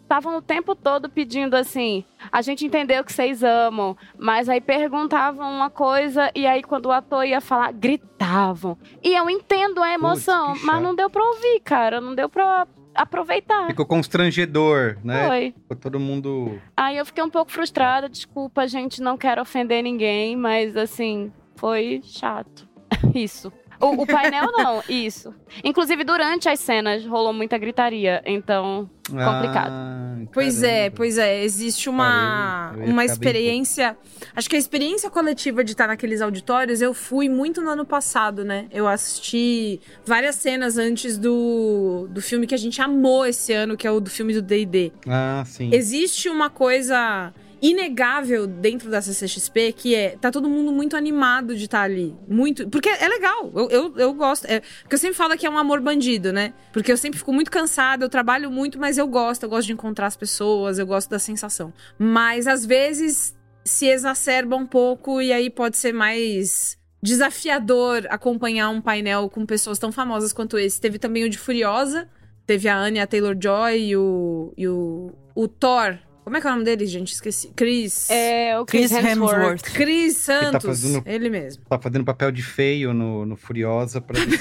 D: Estavam o tempo todo pedindo assim. A gente entendeu que vocês amam, mas aí perguntavam uma coisa e aí quando o ator ia falar, gritavam. E eu entendo a emoção,
A: que
D: mas não deu pra ouvir, cara. Não deu pra aproveitar.
A: Ficou constrangedor, né?
D: Foi.
A: Ficou todo mundo.
D: Aí eu fiquei um pouco frustrada. Desculpa, gente, não quero ofender ninguém, mas assim, foi chato. Isso. O, o painel não, isso. Inclusive, durante as cenas rolou muita gritaria, então, complicado.
A: Ah,
B: Pois é, pois é. Existe uma,
A: ia
B: uma
A: ficar bem
B: experiência. Acho que a experiência coletiva de estar naqueles auditórios, eu fui muito no ano passado, né? Eu assisti várias cenas antes do, do filme que a gente amou esse ano, que é o do filme do DD.
A: Ah, sim.
B: Existe uma coisa inegável dentro da CCXP que é tá todo mundo muito animado de estar ali. Muito. Porque é legal. Eu, eu, eu gosto. É, porque eu sempre falo que é um amor bandido, né? Porque eu sempre fico muito cansada, eu trabalho muito, mas eu gosto. Eu gosto de encontrar as pessoas, eu gosto da sensação. Mas às vezes se exacerba um pouco e aí pode ser mais desafiador acompanhar um painel com pessoas tão famosas quanto esse. Teve também o de Furiosa. Teve a Anya Taylor-Joy e o, e o, o Thor Como é que é o nome dele, gente? Esqueci. Chris.
D: É, o Chris,
C: Chris
D: Hemsworth.
C: Hemsworth.
B: Chris Santos.
A: fazendo-
B: Ele mesmo.
A: Tá fazendo papel de feio no, no Furiosa pra ele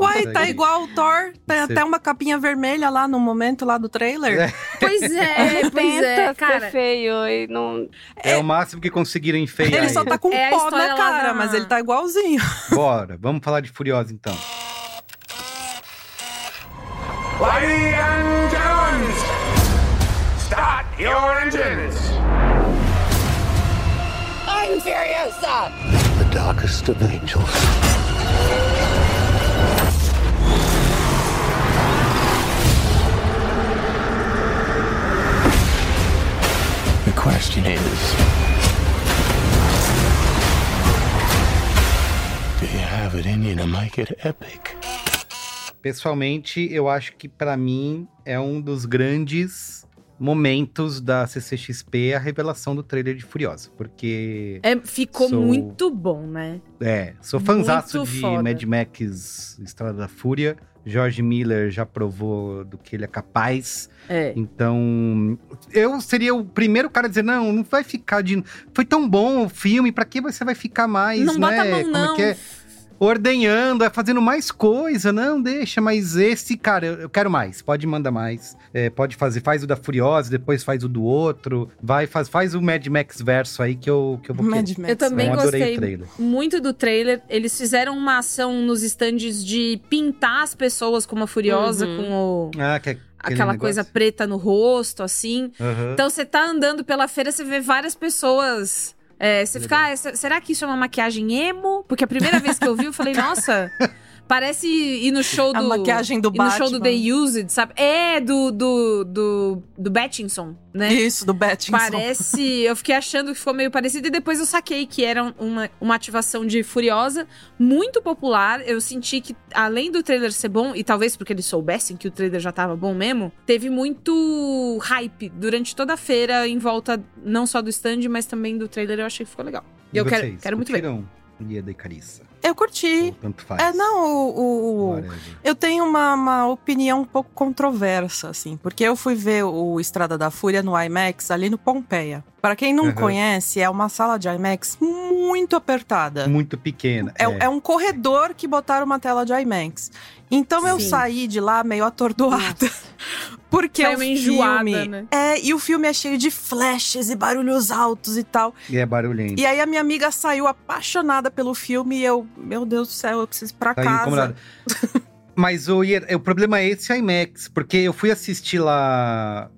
C: Uai, tá igual o Thor. Tem
A: Você-
C: até uma capinha vermelha lá no momento lá do trailer.
A: É.
B: Pois é,
D: Ele
B: pois é, cara.
D: feio e não...
A: É o máximo que conseguiram enfeiar
C: Ele só tá com
B: É
C: pó na cara,
B: da-
C: mas ele tá igualzinho.
A: Bora, vamos falar de Furiosa então.
J: Ladies and gentlemen, start your engines.
K: I'm Furiosa!
I: The darkest of angels. The question is Do you have it in you to make it epic?
A: Pessoalmente, eu acho que pra mim é um dos grandes momentos da CCXP a revelação do trailer de Furiosa, porque
B: É, ficou
A: Sou-
B: muito bom, né?
A: é, sou
B: Muito
A: de
B: foda.
A: Mad Max Estrada da Fúria. George Miller já provou do que ele é capaz.
B: É.
A: Então, eu seria o primeiro cara a dizer: não, não vai ficar de. Foi tão bom o filme, pra que você vai ficar mais,
B: Não
A: né?
B: bota a mão,
A: Como
B: não.
A: é que é? Ordenhando, é fazendo mais coisa. Não, deixa, mas esse, cara, eu, eu quero mais. Pode mandar mais. É, pode fazer, faz o da Furiosa, depois faz o do outro. Vai, faz, faz o Mad Max verso aí que eu, que eu vou
C: Mad. Max.
B: Eu também
A: o
B: gostei
A: trailer.
B: muito do trailer. Eles fizeram uma ação nos estandes de pintar as pessoas como a Furiosa,
D: Uhum.
B: com o-
A: Ah, que é aquele
B: aquela
A: negócio?
B: coisa preta no rosto, assim.
A: Aham.
B: Então você tá andando pela feira, você vê várias pessoas. É, você fica, ah, será que isso é uma maquiagem emo? Porque a primeira vez que eu vi, eu falei, nossa, parece ir no show do.
C: A maquiagem do
B: ir no show do
C: Batman.
B: The Used, sabe? É, do, do, do, do Battinson, né?
C: Isso, do Battinson.
B: Parece. Eu fiquei achando que ficou meio parecido e depois eu saquei que era uma, uma ativação de Furiosa muito popular. Eu senti que, além do trailer ser bom, e talvez porque eles soubessem que o trailer já tava bom mesmo, teve muito hype durante toda a feira em volta não só do stand, mas também do trailer. Eu achei que ficou legal. E
A: E
B: eu quero,
A: vocês,
B: quero muito ver.
A: Ieda e Carissa?
C: Eu curti.
A: Ou tanto faz?
C: É, não, o. o- eu tenho uma, uma opinião um pouco controversa, assim, porque eu fui ver o Estrada da Fúria no IMAX ali no Pompeia. Pra quem não
A: Aham.
C: conhece, é uma sala de IMAX muito apertada.
A: Muito pequena.
C: É, é um corredor que botaram uma tela de IMAX. Então eu
B: Sim.
C: saí de lá meio atordoada. Porque
B: Saiu
C: o filme.
B: enjoada, né?
C: É, e o filme é cheio de flashes e barulhos altos e tal.
A: E é barulhento.
C: E aí a minha amiga saiu apaixonada pelo filme e eu, meu Deus do céu, eu preciso ir pra
A: Tá
C: casa.
A: incomodado. Mas o, o problema é esse IMAX, porque eu fui assistir lá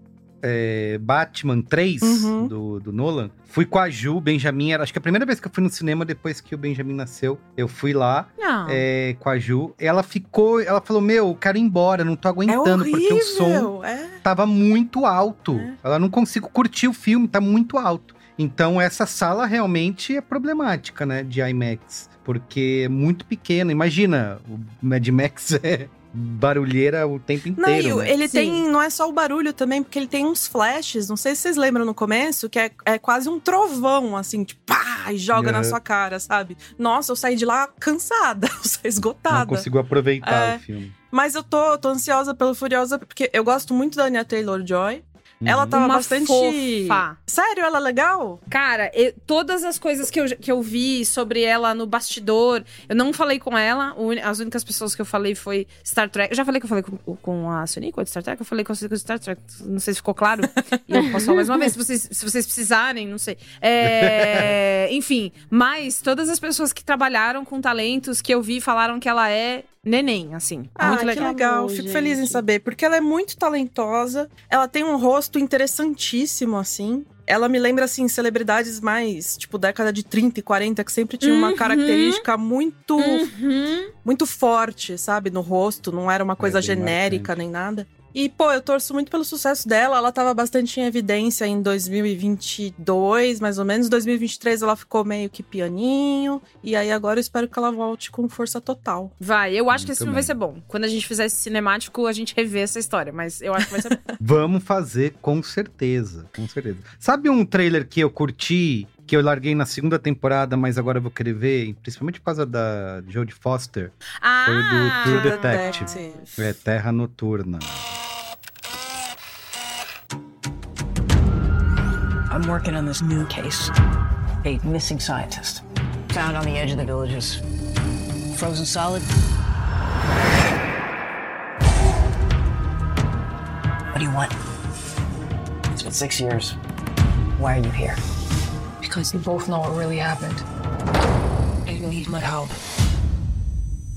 A: é, Batman 3
C: Uhum.
A: do, do Nolan. Fui com a Ju, Benjamin. Era, acho que a primeira vez que eu fui no cinema depois que o Benjamin nasceu. Eu fui lá é, com a Ju. Ela ficou. Ela falou: Meu, eu quero ir embora, não tô
C: É
A: aguentando, porque o som
C: é.
A: tava muito alto. Ela não consigo curtir o filme, tá muito alto. Então essa sala realmente é problemática, né, de IMAX, porque é muito pequena. Imagina, o Mad Max é barulheira o tempo
C: Não,
A: inteiro.
C: e o-
A: né?
C: ele
B: Sim.
C: tem, não é só o barulho também, porque ele tem uns flashes, não sei se vocês lembram no começo, que é, é quase um trovão, assim, tipo, pá, e joga na
A: Uhum.
C: sua cara, sabe? Nossa, eu saí de lá cansada, eu saí
A: Não
C: esgotada.
A: consigo aproveitar
C: É.
A: o filme.
C: Mas eu tô, tô ansiosa pelo Furiosa, porque eu gosto muito da Anya Taylor-Joy. Ela tava
B: Uma
C: bastante...
B: fofa.
C: Sério, ela é legal?
B: Cara, eu- todas as coisas que eu, que eu vi sobre ela no bastidor, eu não falei com ela. As únicas pessoas que eu falei foi Star Trek. Eu já falei que eu falei com, com a Sonic de Star Trek? Eu falei com a Sonic de Star Trek. Não sei se ficou claro. E eu posso falar mais uma vez, se vocês, se vocês precisarem, não sei. É, enfim, mas todas as pessoas que trabalharam com talentos que eu vi falaram que ela é neném, assim.
C: Ah,
B: muito
C: que
B: legal.
C: legal.
D: Amor,
C: Fico
D: gente.
C: feliz em saber, porque ela é muito talentosa. Ela tem um rosto interessantíssimo, assim. Ela me lembra, assim, celebridades mais, tipo, década de 30 e 40, que sempre tinha uma
B: Uhum.
C: característica muito,
B: Uhum.
C: muito forte, sabe? No rosto, não era uma coisa
A: É
C: genérica
A: marcante.
C: nem nada. E, pô, eu torço muito pelo sucesso dela. Ela tava bastante em evidência em 2022, mais ou menos. 2023 ela ficou meio que pianinho. E aí agora eu espero que ela volte com força total.
B: Vai, eu acho que esse
A: Muito
B: filme vai
A: bem.
B: ser bom. Quando a gente fizer esse cinemático, a gente revê essa história, mas eu acho que vai ser bom.
A: Vamos fazer com certeza, com certeza. Sabe um trailer que eu curti, que eu larguei na segunda temporada, mas agora eu vou querer ver, principalmente por causa da Jodie Foster?
B: Ah!
A: Foi do True
C: True
A: Detective.
C: Detective.
A: É Terra Noturna.
L: I'm working on this new case. A missing scientist. Found on the edge of the villages. Frozen solid. What do you want? It's been six years. Why are you here?
F: Because you both know what really happened.
L: I need my help.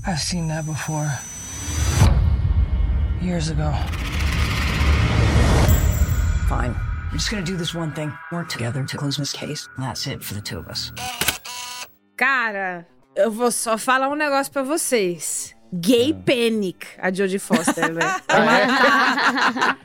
F: I've seen that before. Years ago.
L: Fine. I'm just gonna do this one thing. Work together to close this case. And that's it for the two of us.
B: Cara, eu vou só falar um negócio pra vocês. Gay Panic, a Jodie Foster, velho. Tá-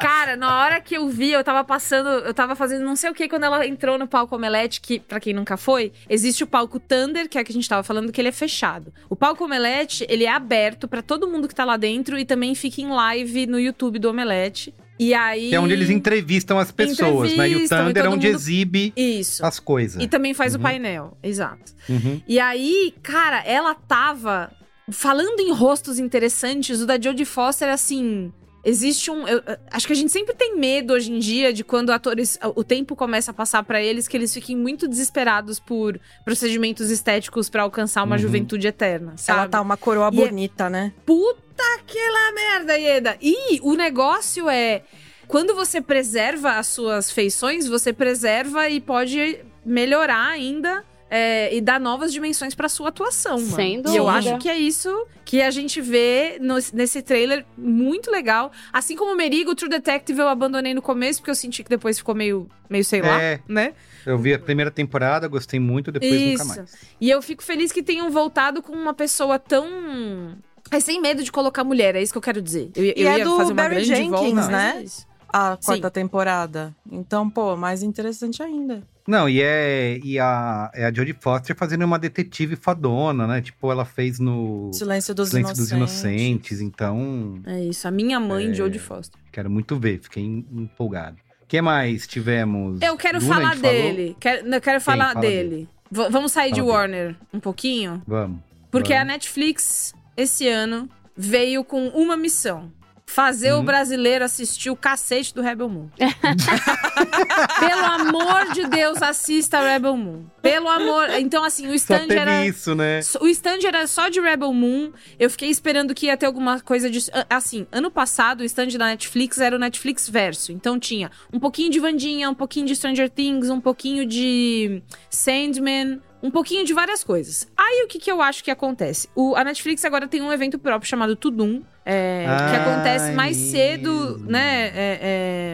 B: Cara, na hora que eu vi, eu tava passando, eu tava fazendo não sei o que quando ela entrou no palco Omelete, que pra quem nunca foi, existe o palco Thunder, que é o que a gente tava falando, que ele é fechado. O palco Omelete, ele é aberto pra todo mundo que tá lá dentro e também fica em live no YouTube do Omelete. E aí.
A: Que é onde eles entrevistam as pessoas, né? E o
B: Entrevistam, e
A: Thunder é onde
B: mundo-
A: exibe
B: Isso.
A: as coisas.
B: E também faz
A: Uhum.
B: o painel, exato.
A: Uhum.
B: E aí, cara, ela tava falando em rostos interessantes. O da Jodie Foster, assim. Existe um. eu- acho que a gente sempre tem medo hoje em dia de quando atores. O tempo começa a passar pra eles, que eles fiquem muito desesperados por procedimentos estéticos pra alcançar uma
C: Uhum.
B: juventude eterna. Sabe?
C: Ela tá uma coroa
B: E é-
C: bonita, né?
B: Puta aquela merda, Ieda! E o negócio é. Quando você preserva as suas feições, você preserva e pode melhorar ainda. é, e dar novas dimensões pra sua atuação, mano.
D: Sem
B: E eu
D: dúvida.
B: acho que é isso que a gente vê no- nesse trailer muito legal. Assim como o Merigo, o True Detective eu abandonei no começo, porque eu senti que depois ficou meio, meio sei lá,
A: É.
B: né?
A: Eu vi a primeira temporada, gostei muito, depois
B: Isso.
A: nunca mais.
B: E eu fico feliz que tenham voltado com uma pessoa tão. É sem medo de colocar mulher, é isso que eu quero dizer. Eu,
C: E
B: eu
C: é
B: ia
C: do
B: fazer uma
C: Barry
B: grande
C: Jenkins,
B: volta,
C: né?
B: é.
C: A quarta temporada. Então, pô, mais interessante ainda.
A: Não, e é, e a, é a Jodie Foster fazendo uma detetive fadona, né? Tipo, ela fez no
C: Silêncio dos
A: Silêncio dos
C: Inocentes.
A: Inocentes, então
B: É isso, a minha mãe,
A: É.
B: Jodie Foster.
A: quero muito ver, fiquei em- empolgado. O que mais tivemos?
B: Eu quero
A: Duna, a
B: falar dele. Quero, eu quero falar
A: Fala
B: dele. V- vamos sair de
A: Fala dele.
B: Warner um pouquinho?
A: Vamos.
B: Porque a
A: vamos.
B: Netflix, esse ano, veio com uma missão. Fazer
A: Hum.
B: o brasileiro assistir o cacete do Rebel Moon. Pelo amor de Deus, assista Rebel Moon. Pelo amor. Então, assim, o stand era.
A: isso, né?
B: O stand era só de Rebel Moon. Eu fiquei esperando que ia ter alguma coisa disso. Ah, Assim, ano passado o stand da Netflix era o Netflix Verso. Então tinha um pouquinho de Vandinha, um pouquinho de Stranger Things, um pouquinho de Sandman. Um pouquinho de várias coisas. Aí o que, que eu acho que acontece? O, a Netflix agora tem um evento próprio chamado Tudum, é, que acontece mais cedo, né? É,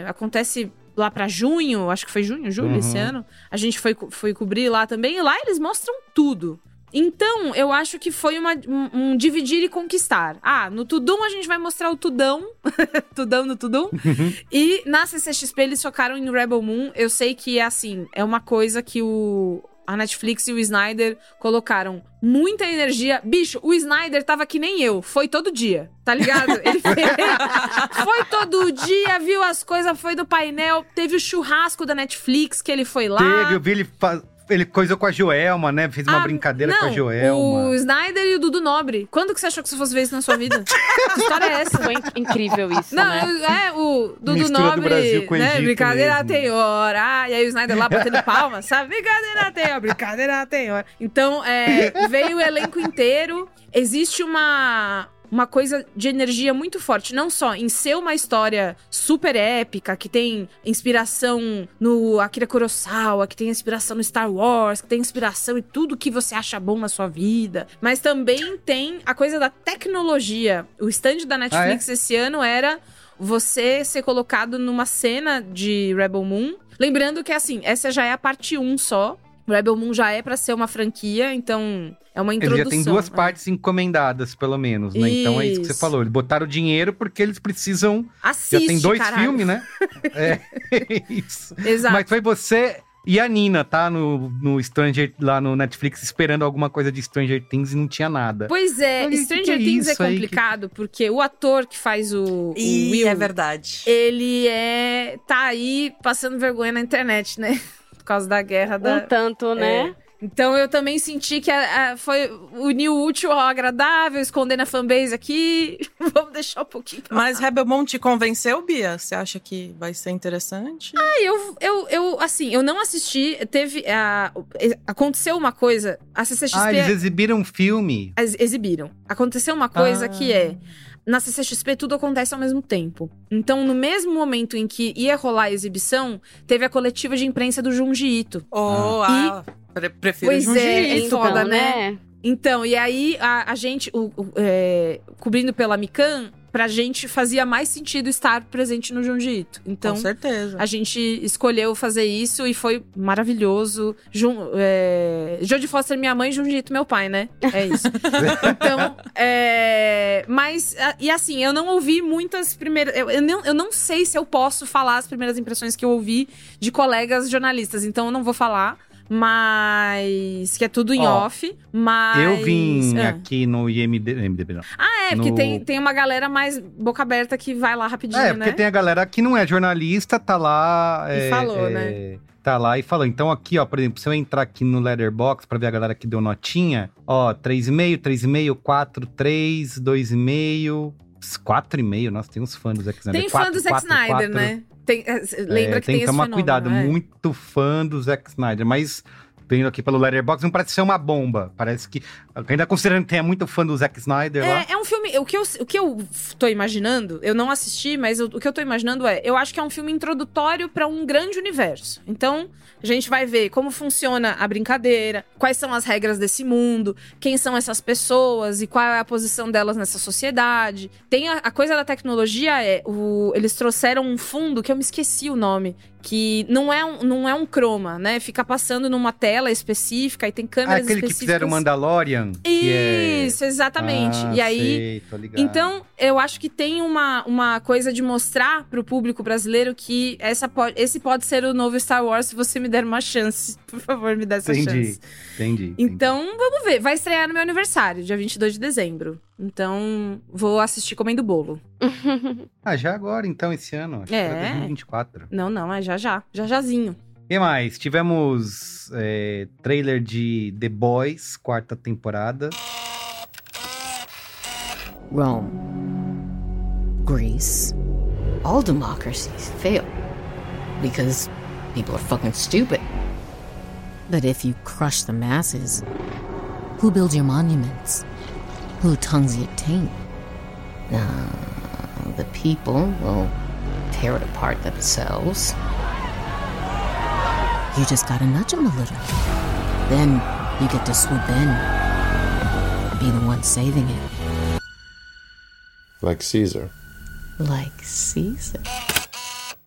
B: é, acontece lá pra junho, acho que foi junho, julho esse
A: Uhum.
B: ano. A gente foi, foi cobrir lá também, e lá eles mostram tudo. Então, eu acho que foi uma- um, um dividir e conquistar. Ah, no Tudum a gente vai mostrar o Tudão. tudão no Tudum. e na CCXP eles focaram em Rebel Moon. Eu sei que, assim, é uma coisa que o... A Netflix e o Snyder colocaram muita energia. Bicho, o Snyder tava que nem eu. Foi todo dia, tá ligado? Ele fez... foi todo dia, viu as coisas, foi do painel. Teve o churrasco da Netflix que ele foi lá.
A: Teve, eu vi ele, fa- ele coisou com a Joelma, né? Fez uma
B: Ah,
A: brincadeira com a
B: não,
A: Joelma.
B: O Snyder e o Dudu Nobre. Quando que você achou que você fosse ver isso na sua vida? que história é essa?
D: Foi incrível isso,
B: Não,
D: né?
B: é o Dudu
A: Mistura do
B: Nobre,
A: Brasil com o
B: né? Brincadeira
A: mesmo.
B: tem hora. Ah, e aí o Snyder lá batendo palmas, sabe? Brincadeira tem hora, brincadeira tem hora. Então, é, veio o elenco inteiro. Existe uma uma coisa de energia muito forte, não só em ser uma história super épica, que tem inspiração no Akira Kurosawa, que tem inspiração no Star Wars, que tem inspiração em tudo que você acha bom na sua vida, mas também tem a coisa da tecnologia. O stand da Netflix esse ano era você ser colocado numa cena de Rebel Moon. Lembrando que, assim, essa já é a parte 1 só. Rebel Moon já é pra ser uma franquia, então é uma
A: Ele
B: introdução.
A: já tem duas
B: é.
A: partes encomendadas, pelo menos, né? Então é isso que você
B: Isso.
A: falou. Eles botaram dinheiro porque eles precisam.
B: Assiste,
A: já tem dois
B: caralho.
A: filmes, né? é isso.
B: Exato.
A: Mas foi você e a Nina, tá? No, no Stranger, lá no Netflix, esperando alguma coisa de Stranger Things e não tinha nada.
B: Pois é, Stranger
A: que que é
B: Things é
A: isso aí?
B: complicado, porque o ator que faz o, o
C: Ih,
B: Will...
C: é verdade.
B: Ele é... tá aí passando vergonha na internet, né? Por causa da guerra da...
D: Um tanto, né?
B: É. Então eu também senti que a- a- foi unir o útil ao agradável, esconder na fanbase aqui. Vamos deixar um pouquinho pra
C: Mas Rebelmont te convenceu, Bia? Você acha que vai ser interessante?
B: Ah, eu, eu, eu, assim, eu não assisti. Teve. a- aconteceu uma coisa. A CCXP.
A: Ah, eles exibiram um filme.
B: ex- exibiram. Aconteceu uma coisa
A: Ah.
B: que é. Na CCXP tudo acontece ao mesmo tempo. Então, no mesmo momento em que ia rolar a exibição, teve a coletiva de imprensa do Junji Ito.
C: Oh, ah, pre- prefiro
B: Pois
C: Junji
B: é, é
C: Ito.
B: foda,
D: Então,
B: né?
D: né?
B: Então, e aí a, a gente, o- o- é, cobrindo pela Mikan, pra gente fazia mais sentido estar presente no Junji Ito. Então,
C: Com certeza.
B: a gente escolheu fazer isso e foi maravilhoso. Jun, é, Jodie Foster, minha mãe, Junji Ito, meu pai, né? É isso. então, é, mas, e assim, eu não ouvi muitas primeiras. Eu, eu, não, eu não sei se eu posso falar as primeiras impressões que eu ouvi de colegas jornalistas, então eu não vou falar. Mas. Que é tudo em
A: Ó,
B: off. Mas.
A: Eu vim
B: Ah.
A: aqui no IMD, IMDB, não.
B: Ah, é, porque
A: no-
B: tem, tem uma galera mais boca aberta que vai lá rapidinho,
A: É,
B: né?
A: porque tem a galera que não é jornalista, tá lá.
B: E
A: é,
B: falou,
A: é,
B: né?
A: Tá lá e falou. Então, aqui, ó, por exemplo, se eu entrar aqui no Letterbox pra ver a galera que deu notinha, ó, 3,5, 3,5, 4, 3, 2,5, 4,5. Nossa, tem uns fãs do Zack Snyder.
B: Tem fã
A: 4,
B: do Zack
A: 4,
B: Snyder,
A: 4.
B: né? Tem, é, lembra
A: É,
B: que
A: tem
B: tem,
A: que tomar
B: fenômeno,
A: cuidado,
B: é.
A: muito fã do Zack Snyder, mas vendo aqui pelo Letterboxd não parece ser uma bomba. Parece que, ainda considerando que tem muito fã do Zack Snyder lá.
B: É, é um filme. O que, eu, o que eu tô imaginando, eu não assisti, mas eu- o que eu tô imaginando é: eu acho que é um filme introdutório pra um grande universo. Então, a gente vai ver como funciona a brincadeira, quais são as regras desse mundo, quem são essas pessoas e qual é a posição delas nessa sociedade. Tem a, a coisa da tecnologia é: o- eles trouxeram um fundo que eu me esqueci o nome. Que não é, um, não é um croma, né? Fica passando numa tela específica e tem
A: Ah,
B: câmeras
A: aquele que
B: específicas.
A: fizeram o Que é-
B: Isso, exatamente.
A: Ah,
B: e aí,
A: sei,
B: então, eu acho que tem uma, uma coisa de mostrar pro público brasileiro que essa pode, esse pode ser o novo Star Wars se você me der uma chance. Por favor, me dê essa
A: Entendi,
B: chance.
A: entendi.
B: Então, vamos ver. Vai estrear no meu aniversário, dia 22 de dezembro. Então, vou assistir comendo bolo.
A: Ah, já agora, então, esse ano. Acho que
B: É.
A: era 2024.
B: Não, não, é já já. Já jazinho.
A: Que mais? Tivemos é, trailer de The Boys, quarta temporada.
M: Rome, Greece, all democracies fail because people are fucking stupid. But if you crush the masses, who builds your monuments? Who tongues your taint? Uh, the people will tear it apart themselves. You just gotta nudge them a little. Then you get to swoop in, be the one saving it.
N: Like Caesar.
M: Like Caesar.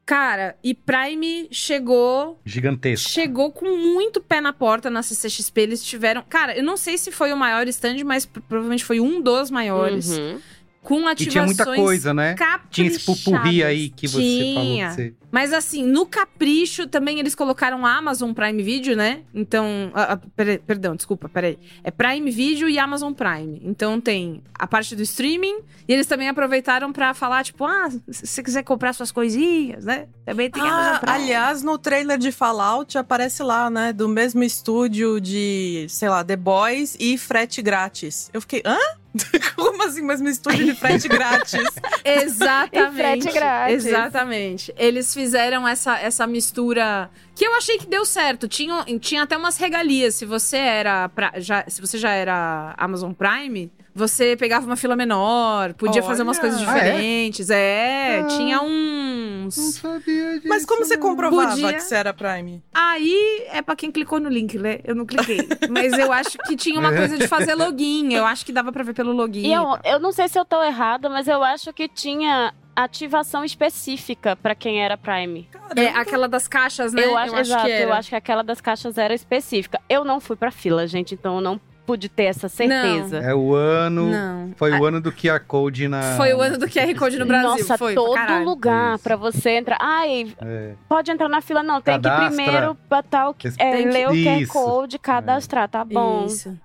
B: Cara, e Prime chegou
A: Gigantesco.
B: Chegou com muito pé na porta na CCXP. Eles tiveram. Cara, eu não sei se foi o maior stand, mas pro- provavelmente foi um dos maiores.
D: Uhum.
B: Com
A: E
B: ativações.
A: tinha muita coisa, né? Tinha esse pupurri aí que você
B: Tinha.
A: falou que você...
B: Mas assim, no capricho também eles colocaram a Amazon Prime Video, né? Então. ah, ah, peraí, perdão, desculpa, peraí. É Prime Video e Amazon Prime. Então tem a parte do streaming. E eles também aproveitaram pra falar, tipo, ah, se você quiser comprar suas coisinhas, né? Também tem Amazon
C: Ah,
B: Prime.
C: aliás, no trailer de Fallout aparece lá, né? Do mesmo estúdio de, sei lá, The Boys e frete grátis. Eu fiquei, hã? Como assim, mesmo estúdio de frete grátis?
B: Exatamente.
D: Frete grátis.
B: Exatamente. Eles fizeram essa, essa mistura que eu achei que deu certo. Tinha, tinha até umas regalias. Se você era pra- já, se você já era Amazon Prime, você pegava uma fila menor, podia fazer umas
C: Olha.
B: coisas
C: Ah, é?
B: diferentes. é,
A: Ah,
B: tinha uns.
A: Não sabia disso.
C: Mas como você comprovava
B: Podia.
C: que você era Prime?
B: Aí é pra quem clicou no link, né? Eu não cliquei. Mas eu acho que tinha uma coisa de fazer login. Eu acho que dava pra ver pelo login.
D: E eu, eu não sei se eu tô errada, mas eu acho que tinha ativação específica pra quem era Prime.
B: É aquela das caixas, né?
D: Eu acho, exato,
B: que era.
D: eu acho que aquela das caixas era específica. Eu não fui pra fila, gente, então eu não pude ter essa certeza.
A: É o ano...
B: Não.
A: Foi o ano do QR Code na...
B: Foi o ano do QR Code no Brasil.
D: Nossa,
B: foi,
D: todo
B: caralho.
D: lugar pra você entrar. Ai,
A: É.
D: pode entrar na fila, não. Tem
A: Cadastra.
D: que primeiro botar o que,
A: Tem
D: é,
B: que-
D: ler o QR
A: Isso.
D: Code, cadastrar, tá bom.
B: Isso.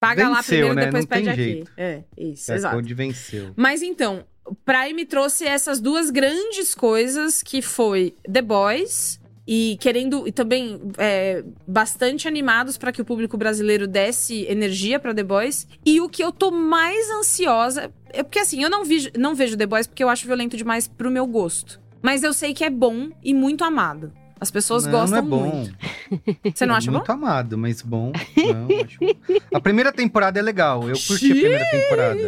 B: Paga lá
A: Venceu,
B: primeiro,
A: né?
B: depois
A: Não tem
B: pede aqui.
A: jeito.
B: É, isso,
A: QR
B: exato.
A: Code venceu.
B: Mas então, o Prime trouxe essas duas grandes coisas que foi The Boys e querendo e também é, bastante animados para que o público brasileiro desse energia para The Boys. E o que eu tô mais ansiosa é porque assim, eu não, vi, não vejo The Boys porque eu acho violento demais pro meu gosto. Mas eu sei que é bom e muito amado. As pessoas
A: Não,
B: gostam
A: não é bom.
B: muito. Você não acha
A: Muito
B: bom?
A: amado, mas bom. Não, acho... A primeira temporada é legal. Eu curti a primeira temporada.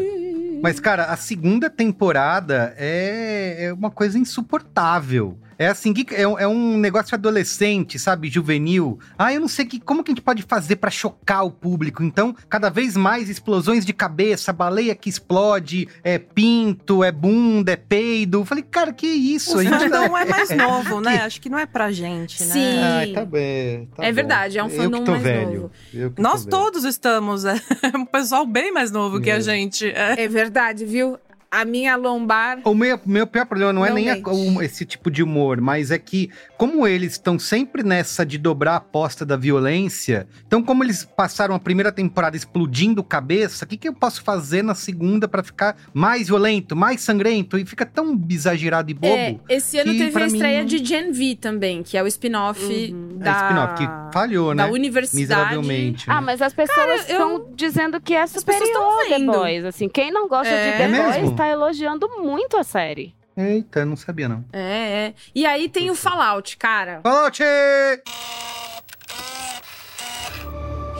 A: Mas, cara, a segunda temporada é, é uma coisa insuportável. É assim, que- é, é um negócio adolescente, sabe? Juvenil. Ah, eu não sei que, como que a gente pode fazer pra chocar o público. Então, cada vez mais explosões de cabeça, baleia que explode, é pinto, é bunda, é peido. Eu Falei, cara, que isso?
C: O fandom
A: tá-
C: é mais novo, né? Acho que não é pra gente, né?
B: Sim.
A: Ai, tá bem. tá
B: É
A: bom.
B: verdade, é um
A: Eu
B: fandom
A: que tô
B: mais
A: velho.
B: novo.
A: Eu que
C: Nós
A: tô velho.
C: todos estamos, é um pessoal bem mais novo que a
A: É.
C: gente. É.
B: É verdade, viu? A minha lombar.
A: O meu, meu pior problema não é
B: Não
A: nem a- esse tipo de humor, mas é que, como eles estão sempre nessa de dobrar a aposta da violência, então, como eles passaram a primeira temporada explodindo cabeça, o que, que eu posso fazer na segunda pra ficar mais violento, mais sangrento? E fica tão exagerado e bobo.
B: É, esse ano
A: que
B: teve a
A: mim
B: estreia
A: não-
B: de Gen V também, que é o spin-off
A: É
B: da.
A: spin-off, que falhou,
B: da
A: né?
B: universidade.
A: Miseravelmente. né?
D: Ah, mas as pessoas
B: Cara, eu-
D: estão dizendo que é superior. Boys. Assim, quem não gosta
B: É.
D: de
A: É mesmo?
D: Tá elogiando muito a série.
A: Eita, não sabia não.
B: É, é. E aí tem o Fallout, cara.
A: Fallout!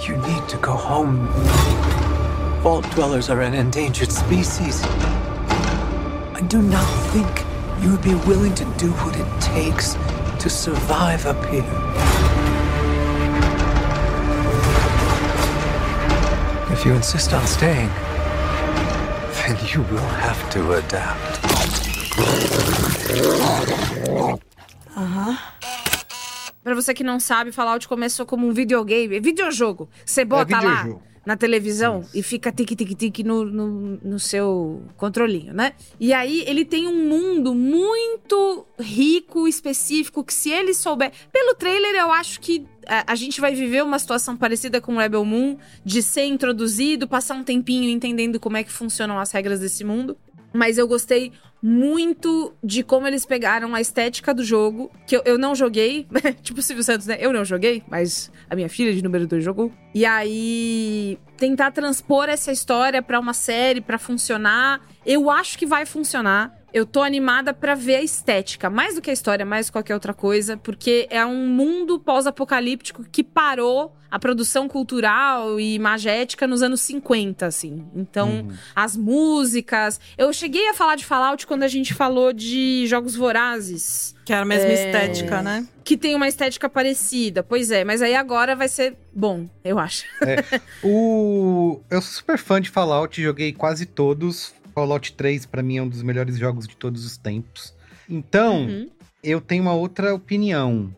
O: You need to go home. Vault dwellers are an endangered species. I do not think you would be willing to do what it takes to survive up here. If you insist on staying, then you will have to adapt.
C: Aham.
B: Pra você que não sabe, Fallout começou como um videogame, é videojogo. Você bota lá
A: videojogo.
B: na televisão e fica tique-tique-tique no, no, no seu controlinho, né? E aí ele tem um mundo muito rico, específico, que se ele souber... Pelo trailer, eu acho que a, gente vai viver uma situação parecida com Rebel Moon, de ser introduzido, passar um tempinho entendendo como é que funcionam as regras desse mundo. Mas eu gostei muito de como eles pegaram a estética do jogo, que eu, eu não joguei, tipo Silvio Santos, né? Eu não joguei, mas a minha filha de número 2 jogou. E aí, tentar transpor essa história pra uma série, pra funcionar, eu acho que vai funcionar. Eu tô animada pra ver a estética, mais do que a história, mais do que qualquer outra coisa, porque é um mundo pós-apocalíptico que parou a produção cultural e imagética nos anos 50, assim. Então, as músicas. Eu cheguei a falar de Fallout quando a gente falou de Jogos Vorazes.
C: Que era a mesma
B: É,
C: estética, né?
B: Que tem uma estética parecida. Pois é, mas aí agora vai ser bom, eu acho.
A: É, o... Eu sou super fã de Fallout, joguei quase todos. Fallout 3, pra mim, é um dos melhores jogos de todos os tempos. Então,
B: Uhum.
A: eu tenho uma outra opinião.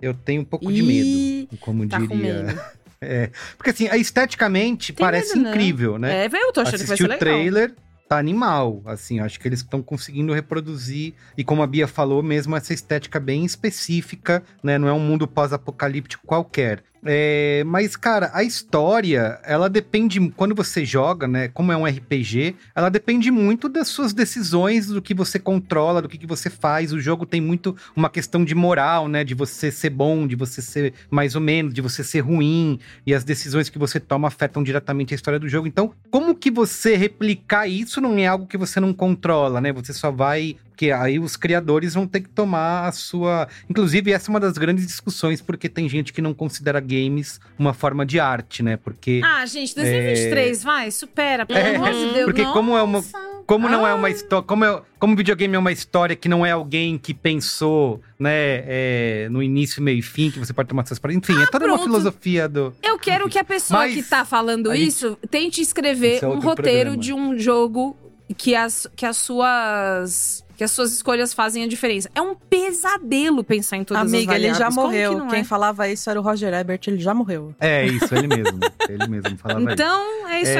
A: Eu tenho um pouco de
B: Ih,
A: medo, como
B: tá
A: diria. É, porque assim, esteticamente
B: Tem
A: parece
B: medo, não.
A: incrível, né?
B: É, eu tô achando que vai
A: Assisti
B: ser
A: o
B: legal.
A: trailer, tá animal. Assim, acho que eles estão conseguindo reproduzir. E como a Bia falou, mesmo essa estética bem específica, né? Não é um mundo pós-apocalíptico qualquer. É, mas, cara, a história, ela depende, quando você joga, né? Como é um RPG, ela depende muito das suas decisões, do que você controla, do que, que você faz. O jogo tem muito uma questão de moral, né? De você ser bom, de você ser mais ou menos, de você ser ruim. E as decisões que você toma afetam diretamente a história do jogo. Então, como que você replicar isso não é algo que você não controla, né? Você só vai. Porque aí os criadores vão ter que tomar a sua. Inclusive, essa é uma das grandes discussões, porque tem gente que não considera games uma forma de arte, né? Porque.
B: Ah, gente, 2023, vai, supera, pelo
A: É,
B: amor de Deus.
A: porque como é uma. Como não é uma
B: Ai.
A: história. Como, é, como videogame é uma história que não é alguém que pensou, né, é, no início, meio e fim, que você pode tomar suas palavras. Enfim, é toda uma
B: pronto.
A: filosofia do.
B: Eu quero que a pessoa
A: Mas
B: que tá falando
A: a gente-
B: isso tente escrever
A: é
B: um roteiro
A: programa.
B: de um jogo que as, que as suas. Que as suas escolhas fazem a diferença. É um pesadelo pensar em todas
C: Amiga,
B: as
C: ele já
B: que
C: morreu.
B: não
C: Quem
B: é?
C: falava isso era o Roger Ebert, ele já morreu.
A: É isso, ele mesmo. ele mesmo falava isso.
B: Então, é isso
A: É,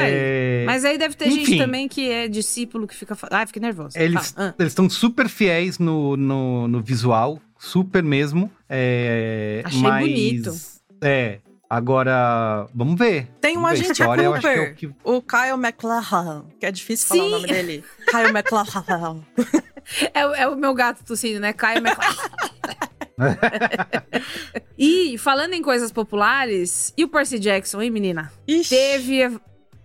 B: aí. Mas aí deve ter gente
A: enfim.
B: também que é discípulo que fica. Ai, fica nervosa.
A: Eles.
B: Ah.
A: estão super fiéis no, no, no visual, super mesmo. É,
B: Achei
A: mas,
B: bonito.
A: É. Agora, vamos ver.
C: Tem um agente
A: História, eu acho que é o
C: Cooper,
A: que-
C: o Kyle McLachlan, que é difícil falar
B: Sim.
C: o nome dele. Kyle McLachlan.
B: É, o- é o meu gato tossindo, né? Caio McLaren. e falando em coisas populares, e o Percy Jackson, hein, menina? Teve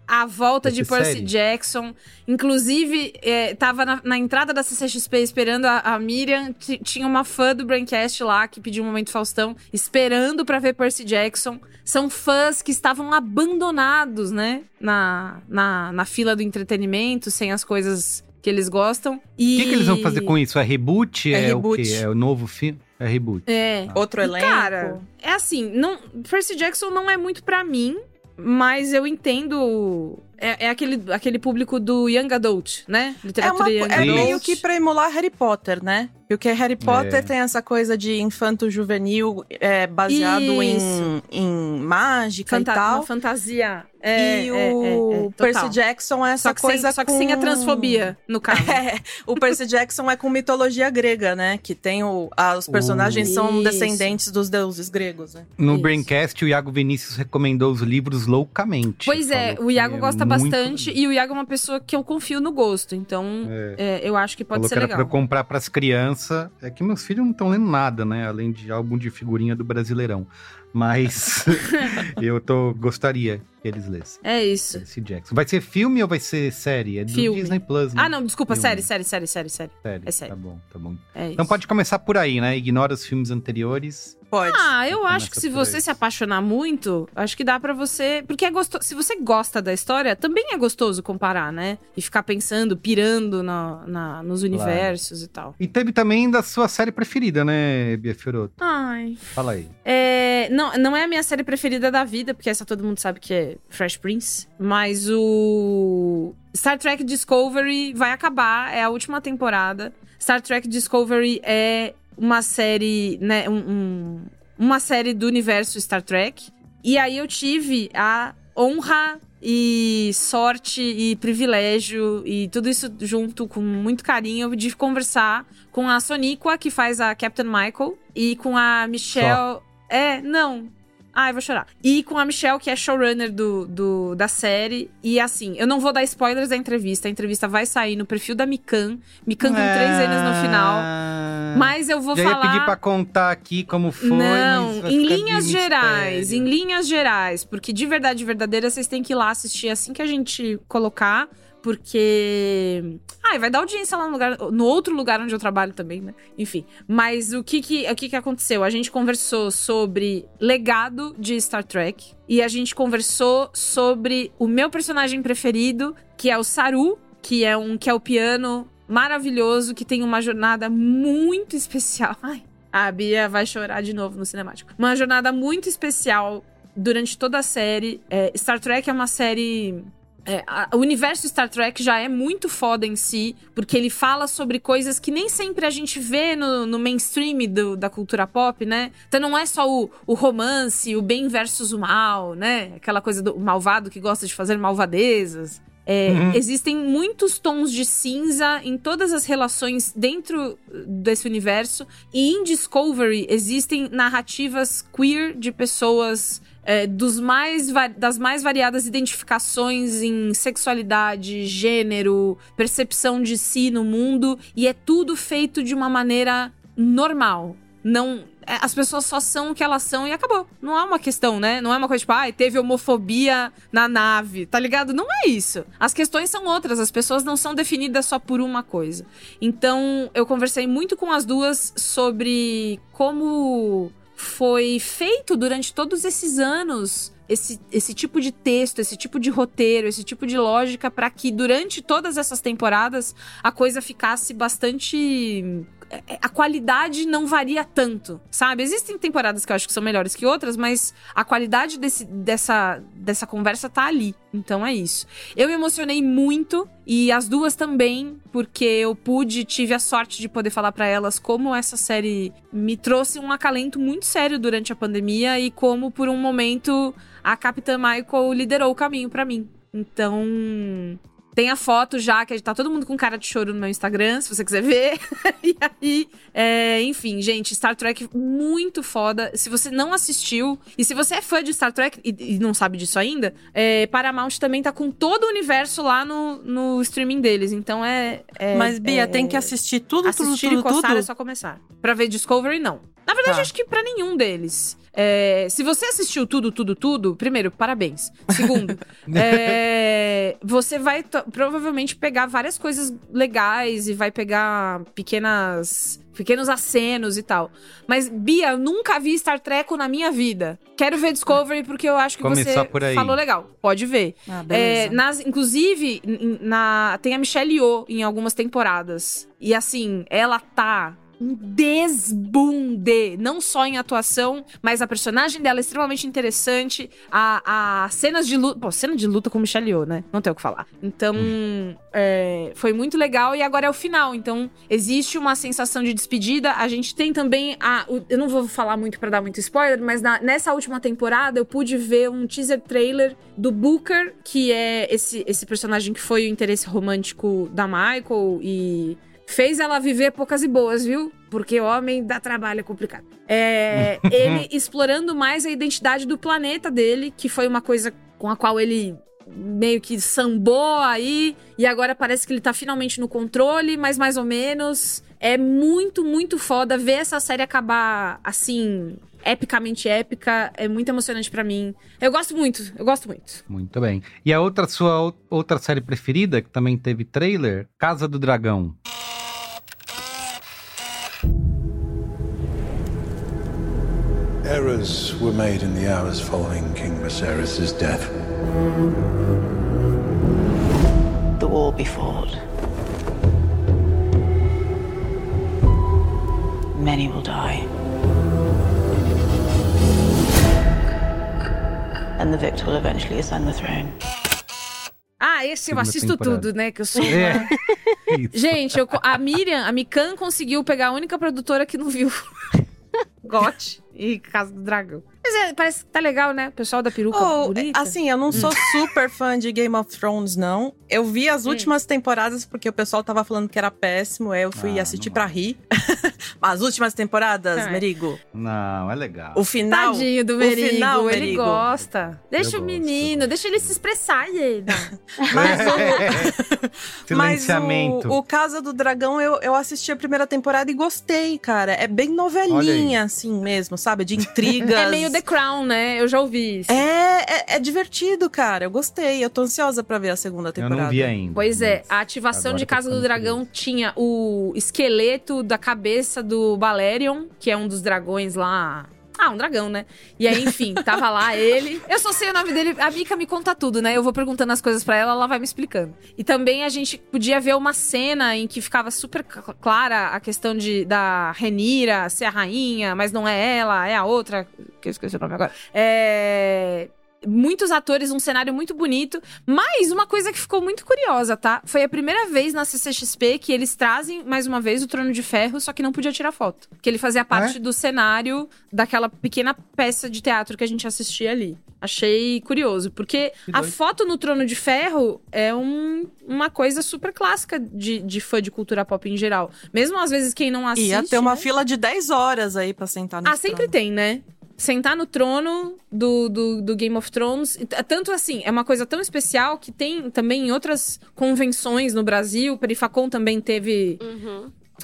B: a- volta de Percy
A: série?
B: Jackson. Inclusive, é, tava na, na entrada da CCXP esperando a, a Miriam. Tinha uma fã do Braincast lá que pediu um momento Faustão, esperando pra ver Percy Jackson. São fãs que estavam abandonados, né? Na, na, na fila do entretenimento, sem as coisas que eles gostam.
A: O
B: E...
A: que, que eles vão fazer com isso? É reboot?
C: É
A: É,
C: reboot.
A: o quê? É o novo filme? É reboot.
B: É.
C: Outro
B: E,
C: elenco.
B: Cara, é assim, não, Percy Jackson não é muito pra mim, mas eu entendo. É, é aquele, aquele público do Young Adult, né?
C: É,
B: Literatura
C: uma,
B: Young
C: é
B: Adult.
C: meio que pra emular Harry Potter, né? Porque Harry Potter
A: É.
C: tem essa coisa de infanto-juvenil é, baseado em, em mágica
B: Fanta-
C: e tal.
B: Uma fantasia. É,
C: e
B: é,
C: o
B: é, é, total.
C: Percy Jackson é essa
B: Só que,
C: coisa
B: sem, só que
C: com...
B: sem a transfobia, no caso.
C: É, o Percy Jackson é com mitologia grega, né? Que tem o, a- os personagens são
B: Isso.
C: descendentes dos deuses gregos, né?
A: No
B: Isso.
A: Braincast, o Iago Vinícius recomendou os livros loucamente.
B: Pois é, o Iago
A: é muito-
B: bastante e o Iago é uma pessoa que eu confio no gosto, então é, eu acho que pode
A: Falou
B: ser
A: que era
B: legal.
A: pra eu comprar pras crianças. É que meus filhos não estão lendo nada, né? Além de álbum de figurinha do Brasileirão. Mas eu tô, gostaria que eles lessem.
B: É isso.
A: Esse Jackson. Vai ser filme ou vai ser série? É do
B: Filme.
A: Disney Plus, né?
B: Ah, não, desculpa,
A: Filme.
B: série, série, série, série, série.
A: Série.
B: É série.
A: Tá bom, tá bom.
B: É
A: Então
B: isso.
A: pode começar por aí, né? Ignora os filmes anteriores.
C: Pode.
B: Ah, eu
A: Começa
B: acho que se você
A: aí.
B: se apaixonar muito, acho que dá pra você. Porque é gostoso. Se você gosta da história, também é gostoso comparar, né? E ficar pensando, pirando na, na- nos universos e tal.
A: E teve também da sua série preferida, né, Bia Fioroto?
B: Ai.
A: Fala aí.
B: É, não, não é a minha série preferida da vida, porque essa todo mundo sabe que é Fresh Prince. Mas o Star Trek Discovery vai acabar, é a última temporada. Star Trek Discovery é uma série, né, um- um- uma série do universo Star Trek. E aí eu tive a honra e sorte e privilégio e tudo isso junto com muito carinho de conversar com a Soniqua, que faz a Captain Michael, e com a Michelle. É, não. Ah, eu vou chorar. E com a Michelle, que é showrunner do, do, da série. E assim, eu não vou dar spoilers da entrevista. A entrevista vai sair no perfil da Mikan. Mikan com três N's no final. Mas eu vou
A: Já
B: falar.
A: ia pedir pra contar aqui como foi,
B: Não, em linhas gerais, em linhas gerais, porque de verdade verdadeira vocês têm que ir lá assistir assim que a gente colocar, porque ai, vai dar audiência lá no lugar, no outro lugar onde eu trabalho também, né? Enfim, mas o que que o que que aconteceu? A gente conversou sobre legado de Star Trek e a gente conversou sobre o meu personagem preferido, que é o Saru, que é um que é o piano maravilhoso, que tem uma jornada muito especial. Ai, a Bia vai chorar de novo no cinemático. Uma jornada muito especial durante toda a série. É, Star Trek é uma série. É, a- o universo Star Trek já é muito foda em si, porque ele fala sobre coisas que nem sempre a gente vê no, no mainstream do- da cultura pop, né? Então não é só o, o romance, o bem versus o mal, né? Aquela coisa do malvado que gosta de fazer malvadezas. É,
A: Uhum.
B: Existem muitos tons de cinza em todas as relações dentro desse universo. E em Discovery existem narrativas queer de pessoas é, dos mais das mais variadas identificações em sexualidade, gênero, percepção de si no mundo. E é tudo feito de uma maneira normal. Não. é, As pessoas só são o que elas são e acabou. Não é uma questão, né? Não é uma coisa tipo, ai, teve homofobia na nave, tá ligado? Não é isso. As questões são outras, as pessoas não são definidas só por uma coisa. Então, eu conversei muito com as duas sobre como foi feito durante todos esses anos esse, esse tipo de texto, esse tipo de roteiro, esse tipo de lógica para que durante todas essas temporadas a coisa ficasse bastante a qualidade não varia tanto, sabe? Existem temporadas que eu acho que são melhores que outras, mas a qualidade desse, dessa, dessa conversa tá ali. Então é isso. Eu me emocionei muito e as duas também, porque eu pude, tive a sorte de poder falar para elas como essa série me trouxe um acalento muito sério durante a pandemia e como por um momento a Capitã Michael liderou o caminho para mim. Então, tem a foto já, que tá todo mundo com cara de choro no meu Instagram, se você quiser ver. e aí, é, enfim, gente, Star Trek muito foda. Se você não assistiu, e se você é fã de Star Trek e, e não sabe disso ainda, é, Paramount também tá com todo o universo lá no, no streaming deles. Então é. é
C: Mas, Bia,
B: é-
C: tem que assistir tudo, tudo,
B: Assistir
C: tudo,
B: e coçar
C: tudo.
B: é só começar. Pra ver Discovery, não. Na verdade,
C: Tá.
B: acho que pra nenhum deles. É, se você assistiu tudo, tudo, tudo, primeiro, parabéns. Segundo, é, você vai provavelmente pegar várias coisas legais e vai pegar pequenas. Pequenos acenos e tal. Mas, Bia, eu nunca vi Star Trek na minha vida. Quero ver Discovery porque eu acho que
A: Começar
B: você
A: por aí.
B: falou legal. Pode ver.
C: Ah,
B: É, nas, inclusive, na, tem a Michelle Yeoh em algumas temporadas. E assim, ela tá um desbunde, não só em atuação, mas a personagem dela é extremamente interessante. A, a cenas de luta. Pô, cena de luta com Michelle Yeoh, né? Não tem o que falar. Então, é, foi muito legal e agora é o final. Então, existe uma sensação de despedida. A gente tem também a. eu não vou falar muito pra dar muito spoiler, mas na- nessa última temporada eu pude ver um teaser trailer do Booker, que é esse, esse personagem que foi o interesse romântico da Michael e fez ela viver poucas e boas, viu? Porque homem dá trabalho, é complicado. É, ele explorando mais a identidade do planeta dele, que foi uma coisa com a qual ele meio que sambou aí, e agora parece que ele tá finalmente no controle, mas mais ou menos. É muito, muito foda ver essa série acabar assim, epicamente épica. É muito emocionante pra mim. Eu gosto muito, eu gosto muito.
A: Muito bem. E a outra sua ou- outra série preferida, que também teve trailer, Casa do Dragão.
P: Errors were made in the hours following King Viserys' death.
L: The war be fought. Many will die. And the victor will eventually ascend the throne.
B: Ah, esse eu assisto
L: temporada.
B: tudo, né? Que eu sou.
A: É.
B: Gente, eu a Miriam, a Mikan conseguiu pegar a única produtora que não viu. Got e Casa do Dragão. Mas é, parece que tá legal, né? O pessoal da peruca
C: Oh,
B: bonita.
C: assim, eu não sou super fã de Game of Thrones, não. Eu vi as últimas temporadas porque o pessoal tava falando que era péssimo. aí Eu fui
A: Ah,
C: assistir pra rir. as últimas temporadas,
B: Ah, é.
C: Merigo.
A: Não, é legal.
C: O final.
B: Tadinho do
C: o
B: Merigo,
C: final,
B: ele
C: Merigo.
B: gosta. Deixa
A: Eu
B: o
A: gosto,
B: menino, deixa ele se expressar, Ieda.
C: Mas
A: Silenciamento.
C: o, o Casa do Dragão, eu, eu assisti a primeira temporada e gostei, cara. É bem novelinha, assim mesmo, sabe? De intrigas.
B: É meio The Crown, né? Eu já ouvi isso.
C: É, é, é divertido, cara. Eu gostei. Eu tô ansiosa pra ver a segunda
A: Eu
C: temporada.
A: não vi ainda.
B: Pois é, a ativação de Casa do Dragão tinha o esqueleto da cabeça do Balerion, que é um dos dragões lá. Ah, um dragão, né? E aí, enfim, tava lá ele. Eu só sei o nome dele. A Mika me conta tudo, né? Eu vou perguntando as coisas pra ela, ela vai me explicando. E também a gente podia ver uma cena em que ficava super cl- clara a questão de da Renira ser a rainha, mas não é ela, é a outra. Que eu esqueci o nome agora. É muitos atores, um cenário muito bonito. Mas uma coisa que ficou muito curiosa, tá? Foi a primeira vez na CCXP que eles trazem, mais uma vez, o Trono de Ferro, só que não podia tirar foto. Que ele fazia parte do cenário daquela pequena peça de teatro que a gente assistia ali. Achei curioso, porque a foto no Trono de Ferro é um- uma coisa super clássica de, de fã de cultura pop em geral. Mesmo às vezes quem não assiste.
C: Ia ter uma
B: né?
C: fila de 10 horas aí pra sentar no
B: Ah, sempre tem, né? Sentar no trono do, do, do Game of Thrones. Tanto assim, é uma coisa tão especial que tem também em outras convenções no Brasil. O Perifacon também teve.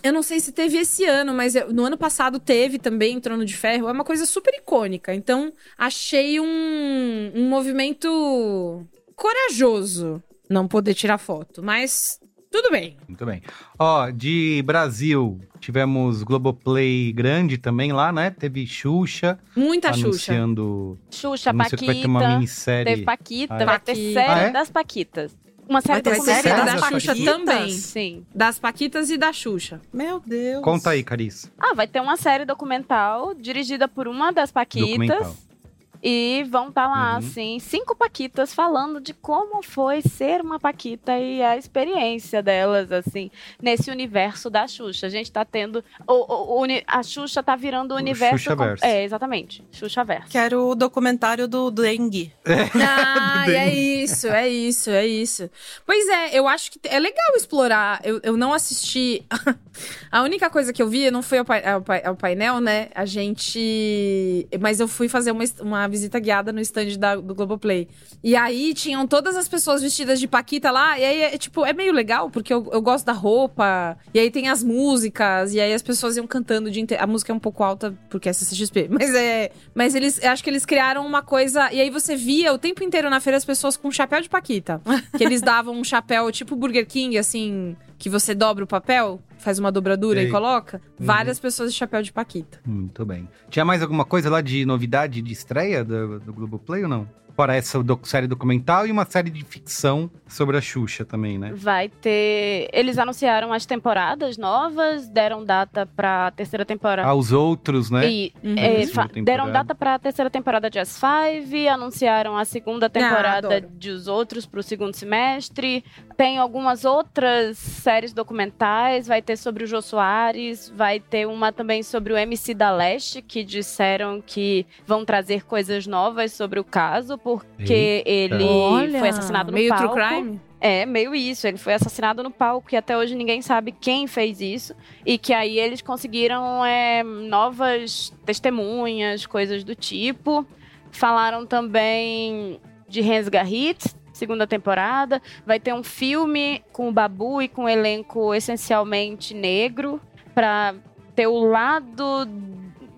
B: Eu não sei se teve esse ano, mas no ano passado teve também Trono de Ferro. É uma coisa super icônica. Então, achei um, um movimento corajoso não poder tirar foto. Mas tudo bem.
A: Muito bem. Ó, de Brasil, tivemos Globoplay grande também lá, né? Teve Xuxa.
B: Muita Xuxa.
A: Anunciando...
D: Xuxa,
A: anunciou que vai ter
D: Paquita.
A: uma minissérie.
D: Teve Paquita,
A: Ah, é?
D: vai ter
B: Paquita.
D: série
A: Ah, é?
D: das Paquitas. Uma série
B: Vai ter série da
A: das
B: Xuxa
A: Paquitas?
B: também.
D: Sim.
B: Das Paquitas e da Xuxa.
C: Meu Deus.
A: Conta aí, Carice.
D: Ah, vai ter uma série documental dirigida por uma das Paquitas.
A: Documental.
D: E vão estar lá,
A: Uhum.
D: assim, cinco Paquitas falando de como foi ser uma Paquita e a experiência delas, assim, nesse universo da Xuxa. A gente tá tendo. O, o- o a Xuxa tá virando o universo.
C: Xuxaverso.
D: É, exatamente. Xuxa Verso.
C: Quero o documentário do Dengue.
B: Ah, é isso, é isso, é isso. Pois é, eu acho que é legal explorar. Eu, eu não assisti. A única coisa que eu vi não foi ao, pai- ao pai- ao painel, né? A gente. Mas eu fui fazer uma, uma visita guiada no stand da- do Globoplay. E aí tinham todas as pessoas vestidas de Paquita lá, e aí é tipo, é meio legal, porque eu, eu gosto da roupa, e aí tem as músicas, e aí as pessoas iam cantando inteiro. A música é um pouco alta porque é CCXP, mas é. Mas eles acho que eles criaram uma coisa. E aí você via o tempo inteiro na feira as pessoas com chapéu de Paquita. que eles davam um chapéu tipo Burger King, assim, que você dobra o papel, faz uma dobradura e coloca.
A: Uhum.
B: Várias pessoas de chapéu de Paquita.
A: Muito bem. Tinha mais alguma coisa lá de novidade de estreia do, do Globoplay ou não? Fora essa doc- série documental e uma série de ficção sobre a Xuxa também, né?
D: Vai ter. Eles anunciaram as temporadas novas, deram data pra terceira temporada.
A: Aos outros, né?
D: E,
A: Uhum.
D: é,
A: temporada.
D: deram data pra terceira temporada de As Five, anunciaram a segunda temporada
B: adoro.
D: de Os Outros pro segundo semestre. Tem algumas outras séries documentais, vai ter sobre o Jô Soares, vai ter uma também sobre o MC da Leste, que disseram que vão trazer coisas novas sobre o caso, porque
B: Eita.
D: ele
B: Olha,
D: foi assassinado no
B: meio true
D: palco.
B: crime?
D: É, meio isso. Ele foi assassinado no palco e até hoje ninguém sabe quem fez isso. E que aí eles conseguiram é, novas testemunhas, coisas do tipo. Falaram também de Hans Garrit, segunda temporada. Vai ter um filme com o Babu e com um elenco essencialmente negro para ter o lado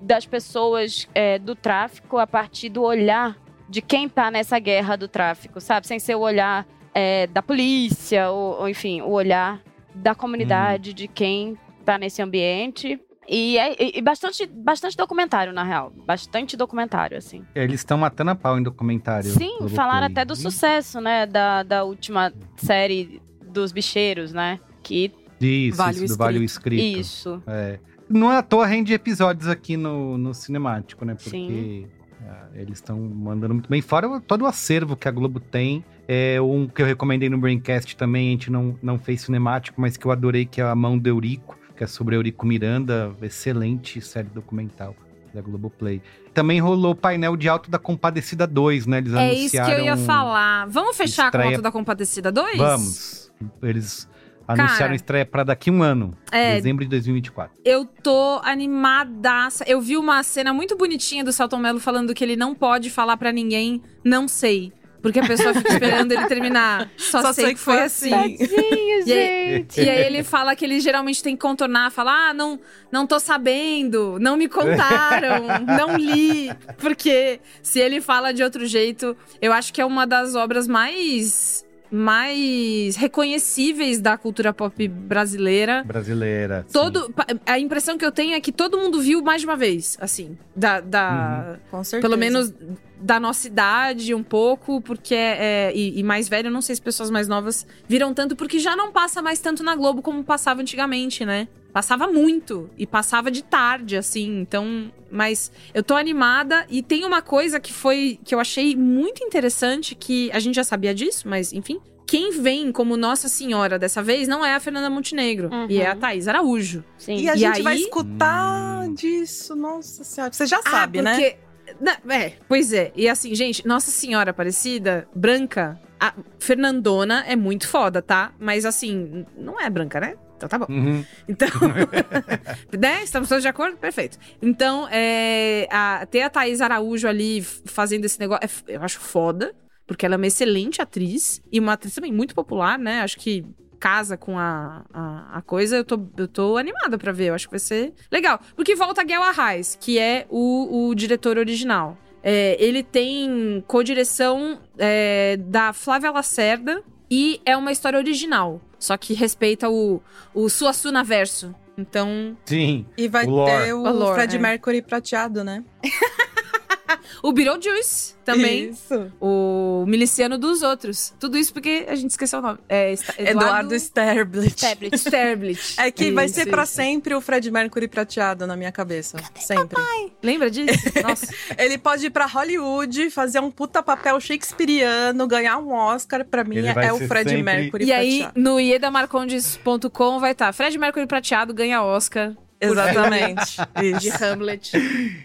D: das pessoas é, do tráfico a partir do olhar de quem tá nessa guerra do tráfico, sabe? Sem ser o olhar é, da polícia, ou, ou, enfim, o olhar da comunidade, de quem tá nesse ambiente. E, é, e- e bastante, bastante documentário, na real. Bastante documentário, assim.
A: Eles estão matando a pau em documentário.
D: Sim, falaram até do sucesso, né? Da, da última série dos bicheiros, né? Que
A: Isso,
D: Vale o
A: isso, do Vale o
D: Escrito. Isso.
A: É. Não é à toa rende episódios aqui no, no cinemático, né? Porque
D: Sim.
A: ah, eles estão mandando muito bem. Fora o- todo o acervo que a Globo tem. É um que eu recomendei no Braincast também, a gente não, não fez cinemático, mas que eu adorei, que é A Mão do Eurico, que é sobre Eurico Miranda. Excelente série documental da Globoplay. Também rolou o painel de Alto da Compadecida 2, né? Eles
B: É isso que eu ia
A: anunciaram-
B: falar. Vamos fechar com a
A: estreia-
B: Alto da Compadecida 2?
A: Vamos. Eles anunciaram
B: Cara,
A: estreia para daqui a um ano.
B: é-
A: Dezembro de 2024.
B: Eu tô animadaça. Eu vi uma cena muito bonitinha do Celton Mello falando que ele não pode falar pra ninguém, não sei. Porque a pessoa fica esperando ele terminar. Só, sei, que foi assim.
D: Tadinho,
B: E aí,
D: gente.
B: e aí ele fala que ele geralmente tem que contornar, falar, ah, não, não tô sabendo, não me contaram, não li. Porque se ele fala de outro jeito, eu acho que é uma das obras mais mais reconhecíveis da cultura pop brasileira.
A: Brasileira. sim.
B: Todo, pa- a impressão que eu tenho é que todo mundo viu mais de uma vez, assim, da, da
C: Com certeza.
B: pelo menos da nossa idade um pouco, porque é, e, e mais velho, não sei se pessoas mais novas viram tanto, porque já não passa mais tanto na Globo como passava antigamente, né? Passava muito e passava de tarde, assim. Então, mas eu tô animada e tem uma coisa que foi que eu achei muito interessante que a gente já sabia disso, mas enfim. Quem vem como Nossa Senhora dessa vez não é a Fernanda Montenegro, e é a Thaís Araújo.
D: Sim.
C: E a gente vai
B: aí-
C: escutar disso, nossa senhora. Você já sabe,
B: ah,
C: né?
B: porque... Na- é, pois é. E assim, gente, Nossa Senhora Aparecida, branca, a Fernandona é muito foda, tá? Mas assim, não é branca, né? Então tá bom.
A: Uhum.
B: Então, né? Estamos todos de acordo? Perfeito. Então, é, a- ter a Thaís Araújo ali fazendo esse negócio, é eu acho foda, porque ela é uma excelente atriz e uma atriz também muito popular, né? Acho que casa com a, a, a coisa, eu tô, eu tô animada pra ver. Eu acho que vai ser legal. Porque volta Guel Arraes, que é o, o diretor original. É, ele tem co-direção é, da Flávia Lacerda e é uma história original. Só que respeita o, o Suassuna verso. Então.
A: Sim.
C: E vai ter o,
B: O lore,
C: Fred
B: é.
C: Mercury prateado, né?
B: O Beetlejuice também.
C: Isso.
B: O miliciano dos outros. Tudo isso porque a gente esqueceu o nome. É Esta-
C: Eduardo Sterblit.
B: Sterblit.
C: É que vai
B: Isso,
C: ser pra
B: isso.
C: sempre o Fred Mercury prateado na minha cabeça. Sempre.
B: Lembra disso? Nossa.
C: Ele pode ir pra Hollywood, fazer um puta papel shakespeariano, ganhar um Oscar. Pra mim,
A: Ele vai
C: é o
A: ser
C: Fred
A: sempre-
C: Mercury
B: E aí,
C: prateado.
B: no iedamarcondes.com vai estar Fred Mercury prateado ganha Oscar.
C: Exatamente.
B: De. Hamlet.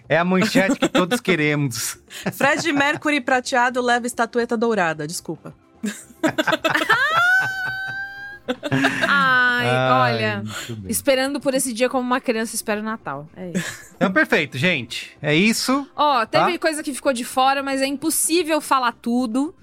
A: É a manchete que todos queremos.
C: Fred Mercury prateado leva estatueta dourada. Desculpa.
B: Ah, Ai,
A: Ai,
B: olha, esperando por esse dia como uma criança espera o Natal. É isso.
A: Então, perfeito, gente. É isso.
B: Ó, teve
A: Tá.
B: coisa que ficou de fora, mas é impossível falar tudo.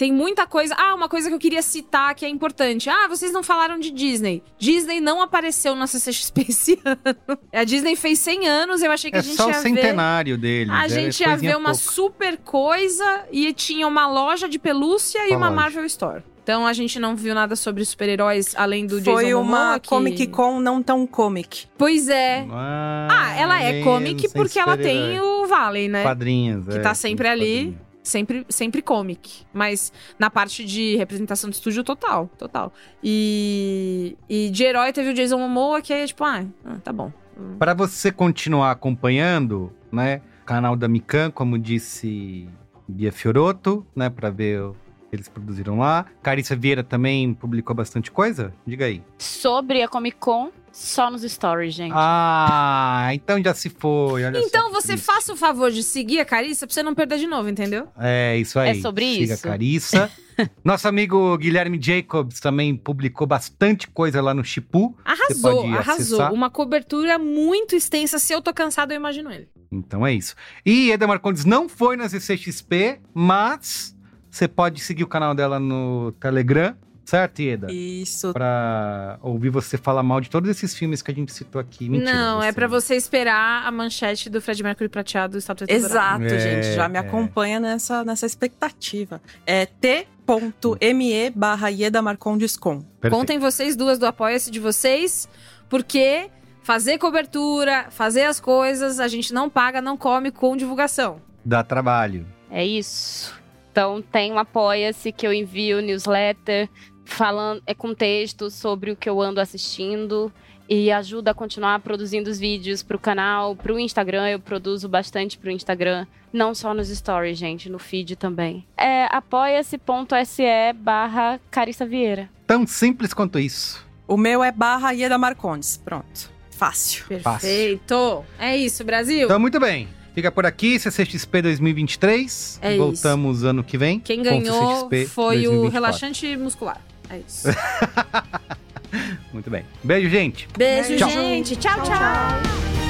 B: Tem muita coisa. Ah, uma coisa que eu queria citar que é importante. Ah, vocês não falaram de Disney. Disney não apareceu na CCXP esse ano. A Disney fez 100 anos, eu achei que
A: É
B: a gente
A: só o
B: ia ver.
A: centenário deles.
B: A
A: é
B: gente ia ver uma
A: pouco.
B: super coisa e tinha uma loja de pelúcia e
A: Uma
B: uma. Marvel Store. Então a gente não viu nada sobre super-heróis além do
C: Foi
B: Jason
C: uma
B: Momoa, que-
C: Comic Con não tão comic.
B: Pois é. Ah, ela é comic porque ela tem o Valley, né?
A: Quadrinhos,
B: Que
A: é,
B: tá sempre ali.
A: quadrinhos.
B: Sempre, sempre comic. Mas na parte de representação de estúdio, total. Total. E, e de herói teve o Jason Momoa, que é tipo, ah, ah, tá bom.
A: Para você continuar acompanhando, né? Canal da Mikan, como disse Bia Fioroto, né? Para ver o que eles produziram lá. Carissa Vieira também publicou bastante coisa? Diga aí.
D: Sobre a Comic Con, só nos stories, gente.
A: Ah, então já se foi. Olha
B: Então
A: só.
B: você faça o favor de seguir a Carissa pra você não perder de novo, entendeu?
A: É isso aí.
D: É sobre
A: Siga
D: isso.
A: a Carissa. Nosso amigo Guilherme Jacobs também publicou bastante coisa lá no Chipu.
B: Arrasou, arrasou. Uma cobertura muito extensa. Se eu tô cansado, eu imagino ele.
A: Então é isso. E Eda Marcondes não foi na CCXP, mas você pode seguir o canal dela no Telegram, certo, Ieda?
C: Isso.
A: Pra ouvir você falar mal de todos esses filmes que a gente citou aqui. Mentira,
B: não, é
A: você-
B: pra você esperar a manchete do Fred Mercury prateado do Estatuto
C: Exato,
A: É,
C: gente. Já me
A: é.
C: acompanha nessa, nessa expectativa. É t.me barra Ieda Marcondes com.
B: Contem vocês duas do Apoia-se de vocês, porque fazer cobertura, fazer as coisas, a gente não paga, não come com divulgação.
A: Dá trabalho.
D: É isso. Então tem um apoia-se que eu envio newsletter falando é com texto sobre o que eu ando assistindo e ajuda a continuar produzindo os vídeos pro canal, pro Instagram, eu produzo bastante pro Instagram, não só nos stories, gente, no feed também. É apoia-se.se barra Carissa Vieira.
A: Tão simples quanto isso.
C: O meu é barra Ieda Marcondes. Pronto. Fácil.
B: Perfeito. É isso, Brasil.
A: Então, muito bem. Fica por aqui, CCXP 2023.
B: É isso.
A: Voltamos ano que vem.
B: Quem ganhou foi o
A: 2024.
B: relaxante muscular. É isso.
A: Muito bem. Beijo, gente.
B: Beijo,
A: Tchau.
B: gente. tchau. tchau.